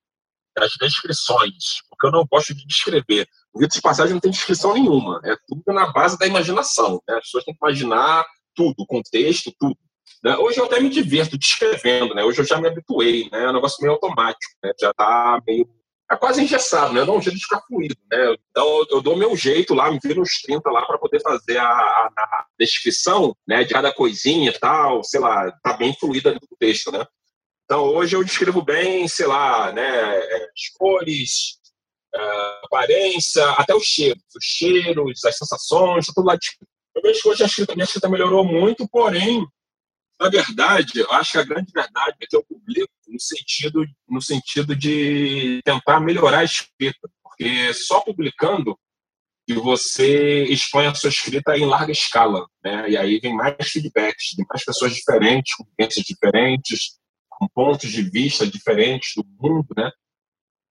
das descrições, porque eu não gosto de descrever. O livro de passagem não tem descrição nenhuma, é tudo na base da imaginação. Né? As pessoas têm que imaginar tudo, o contexto, tudo. Né? Hoje eu até me divirto descrevendo, né? hoje eu já me habituei, né? é um negócio meio automático, né? já está meio é quase engessado, né? Dou um jeito de ficar fluido, né? Então eu dou meu jeito lá, me viro uns 30 lá para poder fazer a, a, a, descrição, né, de cada coisinha e tal, sei lá, tá bem fluida no texto, né? Então hoje eu descrevo bem, sei lá, né, é, as cores, a é, aparência, até os cheiros, os cheiros, as sensações, tá tudo lá. Eu vejo que hoje a escrita, minha escrita melhorou muito, porém Na verdade, eu acho que a grande verdade é que eu publico no sentido, no sentido de tentar melhorar a escrita, porque só publicando que você expõe a sua escrita em larga escala, né? E aí vem mais feedbacks, de mais pessoas diferentes, com vivências diferentes, com pontos de vista diferentes do mundo, né?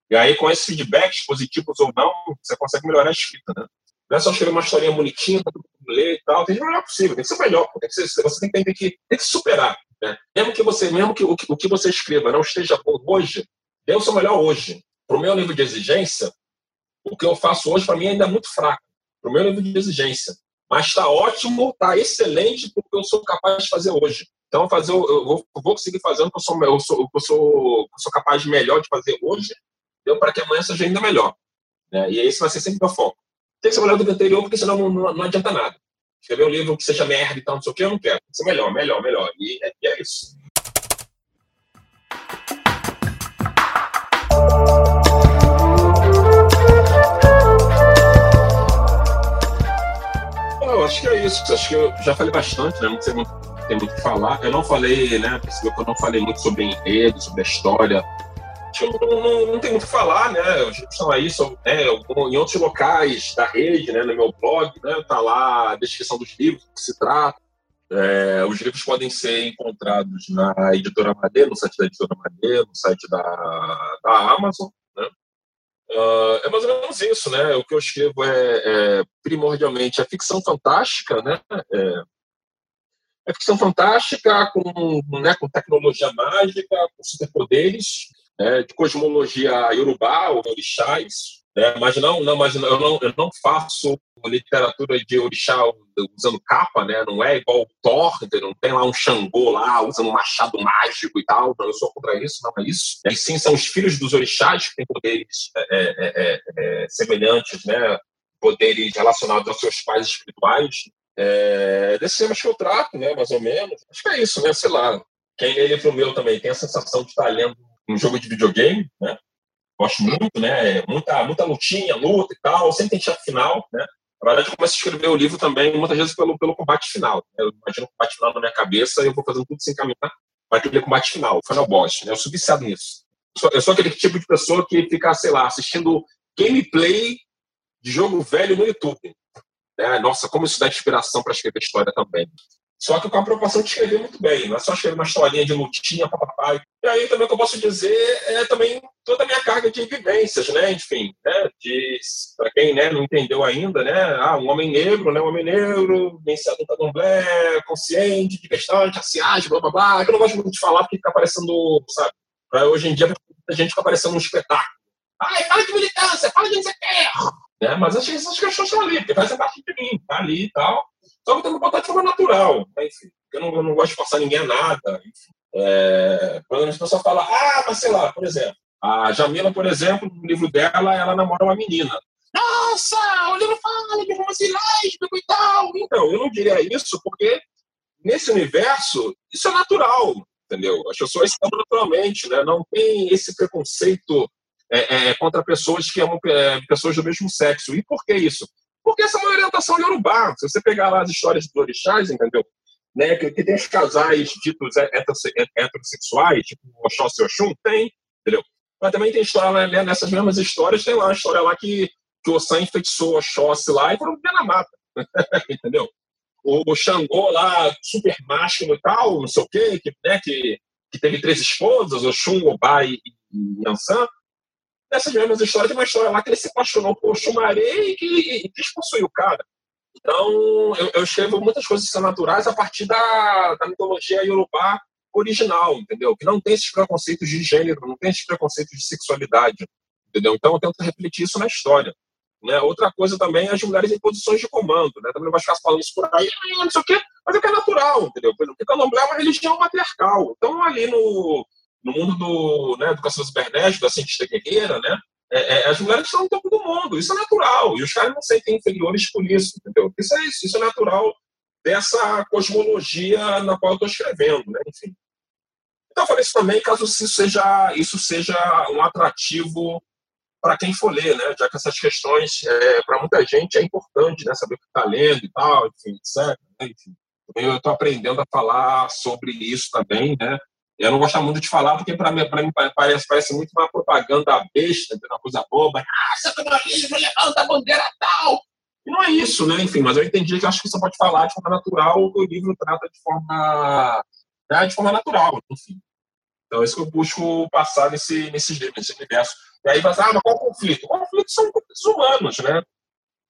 E aí, com esses feedbacks, positivos ou não, você consegue melhorar a escrita, né? Não é só escrever uma historinha bonitinha todo mundo ler e tal. Tem que melhor possível, tem que ser melhor. Tem que ser, você tem tem que, tem que superar. Né? Mesmo que você, mesmo que o, que o que você escreva não esteja bom hoje, dê o seu melhor hoje. Para o meu nível de exigência, o que eu faço hoje, para mim, ainda é muito fraco. Para o meu nível de exigência. Mas está ótimo, está excelente porque eu sou capaz de fazer hoje. Então, fazer, eu vou, eu vou conseguir fazer o que eu sou, eu sou, eu sou, eu sou capaz de melhor de fazer hoje, para que amanhã seja ainda melhor. Né? E esse vai ser sempre o meu foco tem que ser melhor do que o anterior, porque senão não, não, não adianta nada. Escrever um livro que seja merda e tal, não sei o que, eu não quero. Tem que ser melhor, melhor, melhor. E é, e é isso. Eu acho que é isso. Acho que eu já falei bastante, né? Não sei muito, tem muito o que falar. Eu não falei, né? Percebeu que eu não falei muito sobre enredo, sobre a história não, não, não, tem muito o que falar, né? Os livros estão aí, são, né, em outros locais da rede, né, no meu blog, né, tá lá a descrição dos livros, do que se trata. É, os livros podem ser encontrados na editora Madeira, no site da editora Madeira, no site da, da Amazon. Né? Uh, é mais ou menos isso, né? O que eu escrevo é, é primordialmente a ficção fantástica, né? É, é ficção fantástica com, né, com tecnologia mágica, com superpoderes, né, de cosmologia iorubá, ou orixás, né, mas não, não, mas eu não, eu não faço literatura de orixá usando capa, né, não é igual o Thor, não tem lá um Xangô lá usando um machado mágico e tal, não, eu sou contra isso, não é isso. E sim, são os filhos dos orixás que têm poderes é, é, é, é semelhantes, né, poderes relacionados aos seus pais espirituais, é, desses temas que eu trato, né, mais ou menos. Acho que é isso, né, sei lá. Quem lê livro meu também tem a sensação de estar lendo um jogo de videogame, né? Gosto muito, né? Muita, muita lutinha, luta e tal, sempre tem chefe final, né? Na verdade, eu começo a escrever o livro também, muitas vezes, pelo, pelo combate final. Eu imagino o combate final na minha cabeça e eu vou fazendo tudo sem caminhar para aquele combate final, o final boss. Né? Eu sou viciado nisso. Eu sou, eu sou aquele tipo de pessoa que fica, sei lá, assistindo gameplay de jogo velho no YouTube. Né? Nossa, como isso dá inspiração para escrever história também. Só que com a preocupação de escrever muito bem, não é só escrever uma historinha de lutinha, papai. E aí também o que eu posso dizer é também toda a minha carga de vivências, né? Enfim, né? para quem né, não entendeu ainda, né? Ah, um homem negro, né? Um homem negro, vencido da candomblé, consciente, de questão de raciais, blá blá blá, que eu não gosto muito de falar porque fica aparecendo, sabe? Pra hoje em dia a gente fica aparecendo um espetáculo. Ai, fala de militância, fala de onde você quer. Né? Mas essas questões estão ali, porque fazem parte de mim, tá ali e tal. Só que eu tenho que botar de forma natural. Né? Enfim, eu, não, eu não gosto de forçar ninguém a nada. Enfim. É, quando as pessoas falam, ah, mas sei lá, por exemplo, a Jamila, por exemplo, no livro dela, ela namora uma menina. Nossa, o livro fala de romance lésbico e tal. Então, eu não diria isso porque nesse universo isso é natural, entendeu? As pessoas estão naturalmente, né? Não tem esse preconceito é, é, contra pessoas que amam é, pessoas do mesmo sexo. E por que isso? Porque essa é uma orientação iorubá. Se você pegar lá as histórias dos orixás, entendeu? Né, que, que tem os casais ditos heterossexuais, tipo Oxóssi e Oxum, tem, entendeu? Mas também tem história né, nessas mesmas histórias, tem lá uma história lá que, que o Ossan enfeitiçou Oxóssi lá e foram viver na mata, entendeu? O Xangô lá, super másculo e tal, não sei o quê, que, né, que, que teve três esposas, Oxum, Obá e, e Yansan, nessas mesmas histórias, tem uma história lá que ele se apaixonou por Xumaré e, que, e quis possuir o cara. Então, eu, eu, escrevo muitas coisas que são naturais a partir da, da mitologia iorubá original, entendeu? Que não tem esses preconceitos de gênero, não tem esses preconceitos de sexualidade, entendeu? Então, eu tento refletir isso na história. Né? Outra coisa também é as mulheres em posições de comando, né? Também não vai ficar falando isso por aí, não sei o quê, mas é que é natural, entendeu? Porque o candomblé é uma religião matriarcal. Então, ali no, no mundo do, né, educação cibernética, da cientista guerreira, né, é, é, as mulheres estão no topo do mundo, isso é natural, e os caras não sentem inferiores por isso, entendeu? Isso é isso, isso é natural dessa cosmologia na qual eu estou escrevendo, né, enfim. Então eu falei isso também, caso isso seja, isso seja um atrativo para quem for ler, né, já que essas questões, é, para muita gente, é importante, né, saber o que está lendo e tal, enfim, etc. Né, enfim Eu estou aprendendo a falar sobre isso também, né? Eu não gosto muito de falar, porque para mim, mim parece, parece muito uma propaganda besta, uma coisa boba. Ah, livro, levanta a bandeira tal. E não é isso, né? Enfim, mas eu entendi que acho que você pode falar de forma natural, o livro trata de forma, né, de forma natural, enfim. Então, é isso que eu busco passar nesse, nesse, nesse universo. E aí, mas, ah, mas qual o conflito? O conflito são conflitos humanos, né?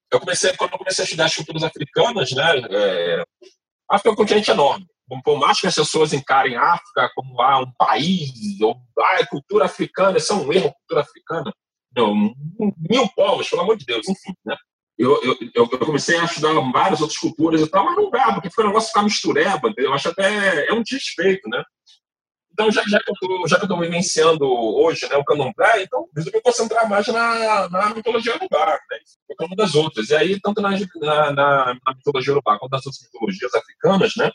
Eu comecei, quando eu comecei a estudar as culturas africanas, né? É, África é um continente enorme por mais que as pessoas encarem a África como ah, um país, ou ah, é cultura africana, isso é um erro, cultura africana. Não, mil povos, pelo amor de Deus, enfim, né? Eu, eu, eu comecei a estudar várias outras culturas e tal, mas não dá, porque fica um negócio ficar mistureba, entendeu? Eu acho até é um desrespeito, né? Então, já, já, que eu estou vivenciando hoje né, o candomblé, então resolvi concentrar mais na, na mitologia urubá, né, uma das outras. E aí, tanto na, na, na, mitologia urubá quanto nas outras mitologias africanas, né,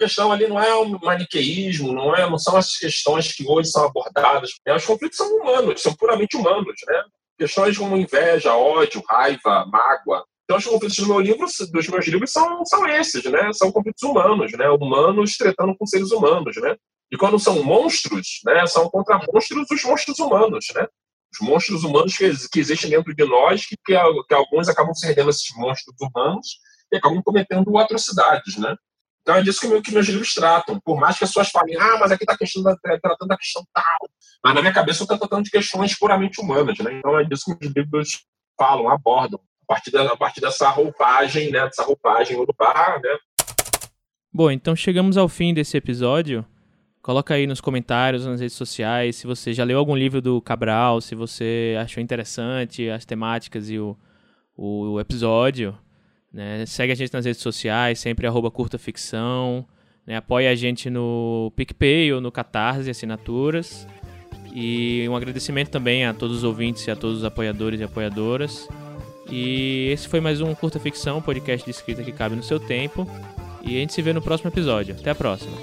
questão ali não é o maniqueísmo, não, é, não são essas questões que hoje são abordadas. É, os conflitos são humanos, são puramente humanos. Né? Questões como inveja, ódio, raiva, mágoa. Então, os conflitos do meu livro, dos meus livros são, são esses, né? São conflitos humanos, né? Humanos tratando com seres humanos, né? E quando são monstros, né? São contra monstros os monstros humanos, né? Os monstros humanos que, que existem dentro de nós, que, que, que alguns acabam se rendendo a esses monstros humanos e acabam cometendo atrocidades, né? Então é disso que, meu, que meus livros tratam. Por mais que as pessoas falem, ah, mas aqui está tratando da questão tal. Mas na minha cabeça eu estou tratando de questões puramente humanas. Né? Então é disso que meus livros falam, abordam. A partir, da, a partir dessa roupagem, né? Dessa roupagem urubá, né? Bom, então chegamos ao fim desse episódio. Coloca aí nos comentários, nas redes sociais, se você já leu algum livro do Cabral, se você achou interessante as temáticas e o, o episódio. Né? Segue a gente nas redes sociais, sempre arroba curtaficção. Né? Apoia a gente no PicPay ou no Catarse, assinaturas. E um agradecimento também a todos os ouvintes e a todos os apoiadores e apoiadoras. E esse foi mais um Curta Ficção, podcast de escrita que cabe no seu tempo. E a gente se vê no próximo episódio. Até a próxima.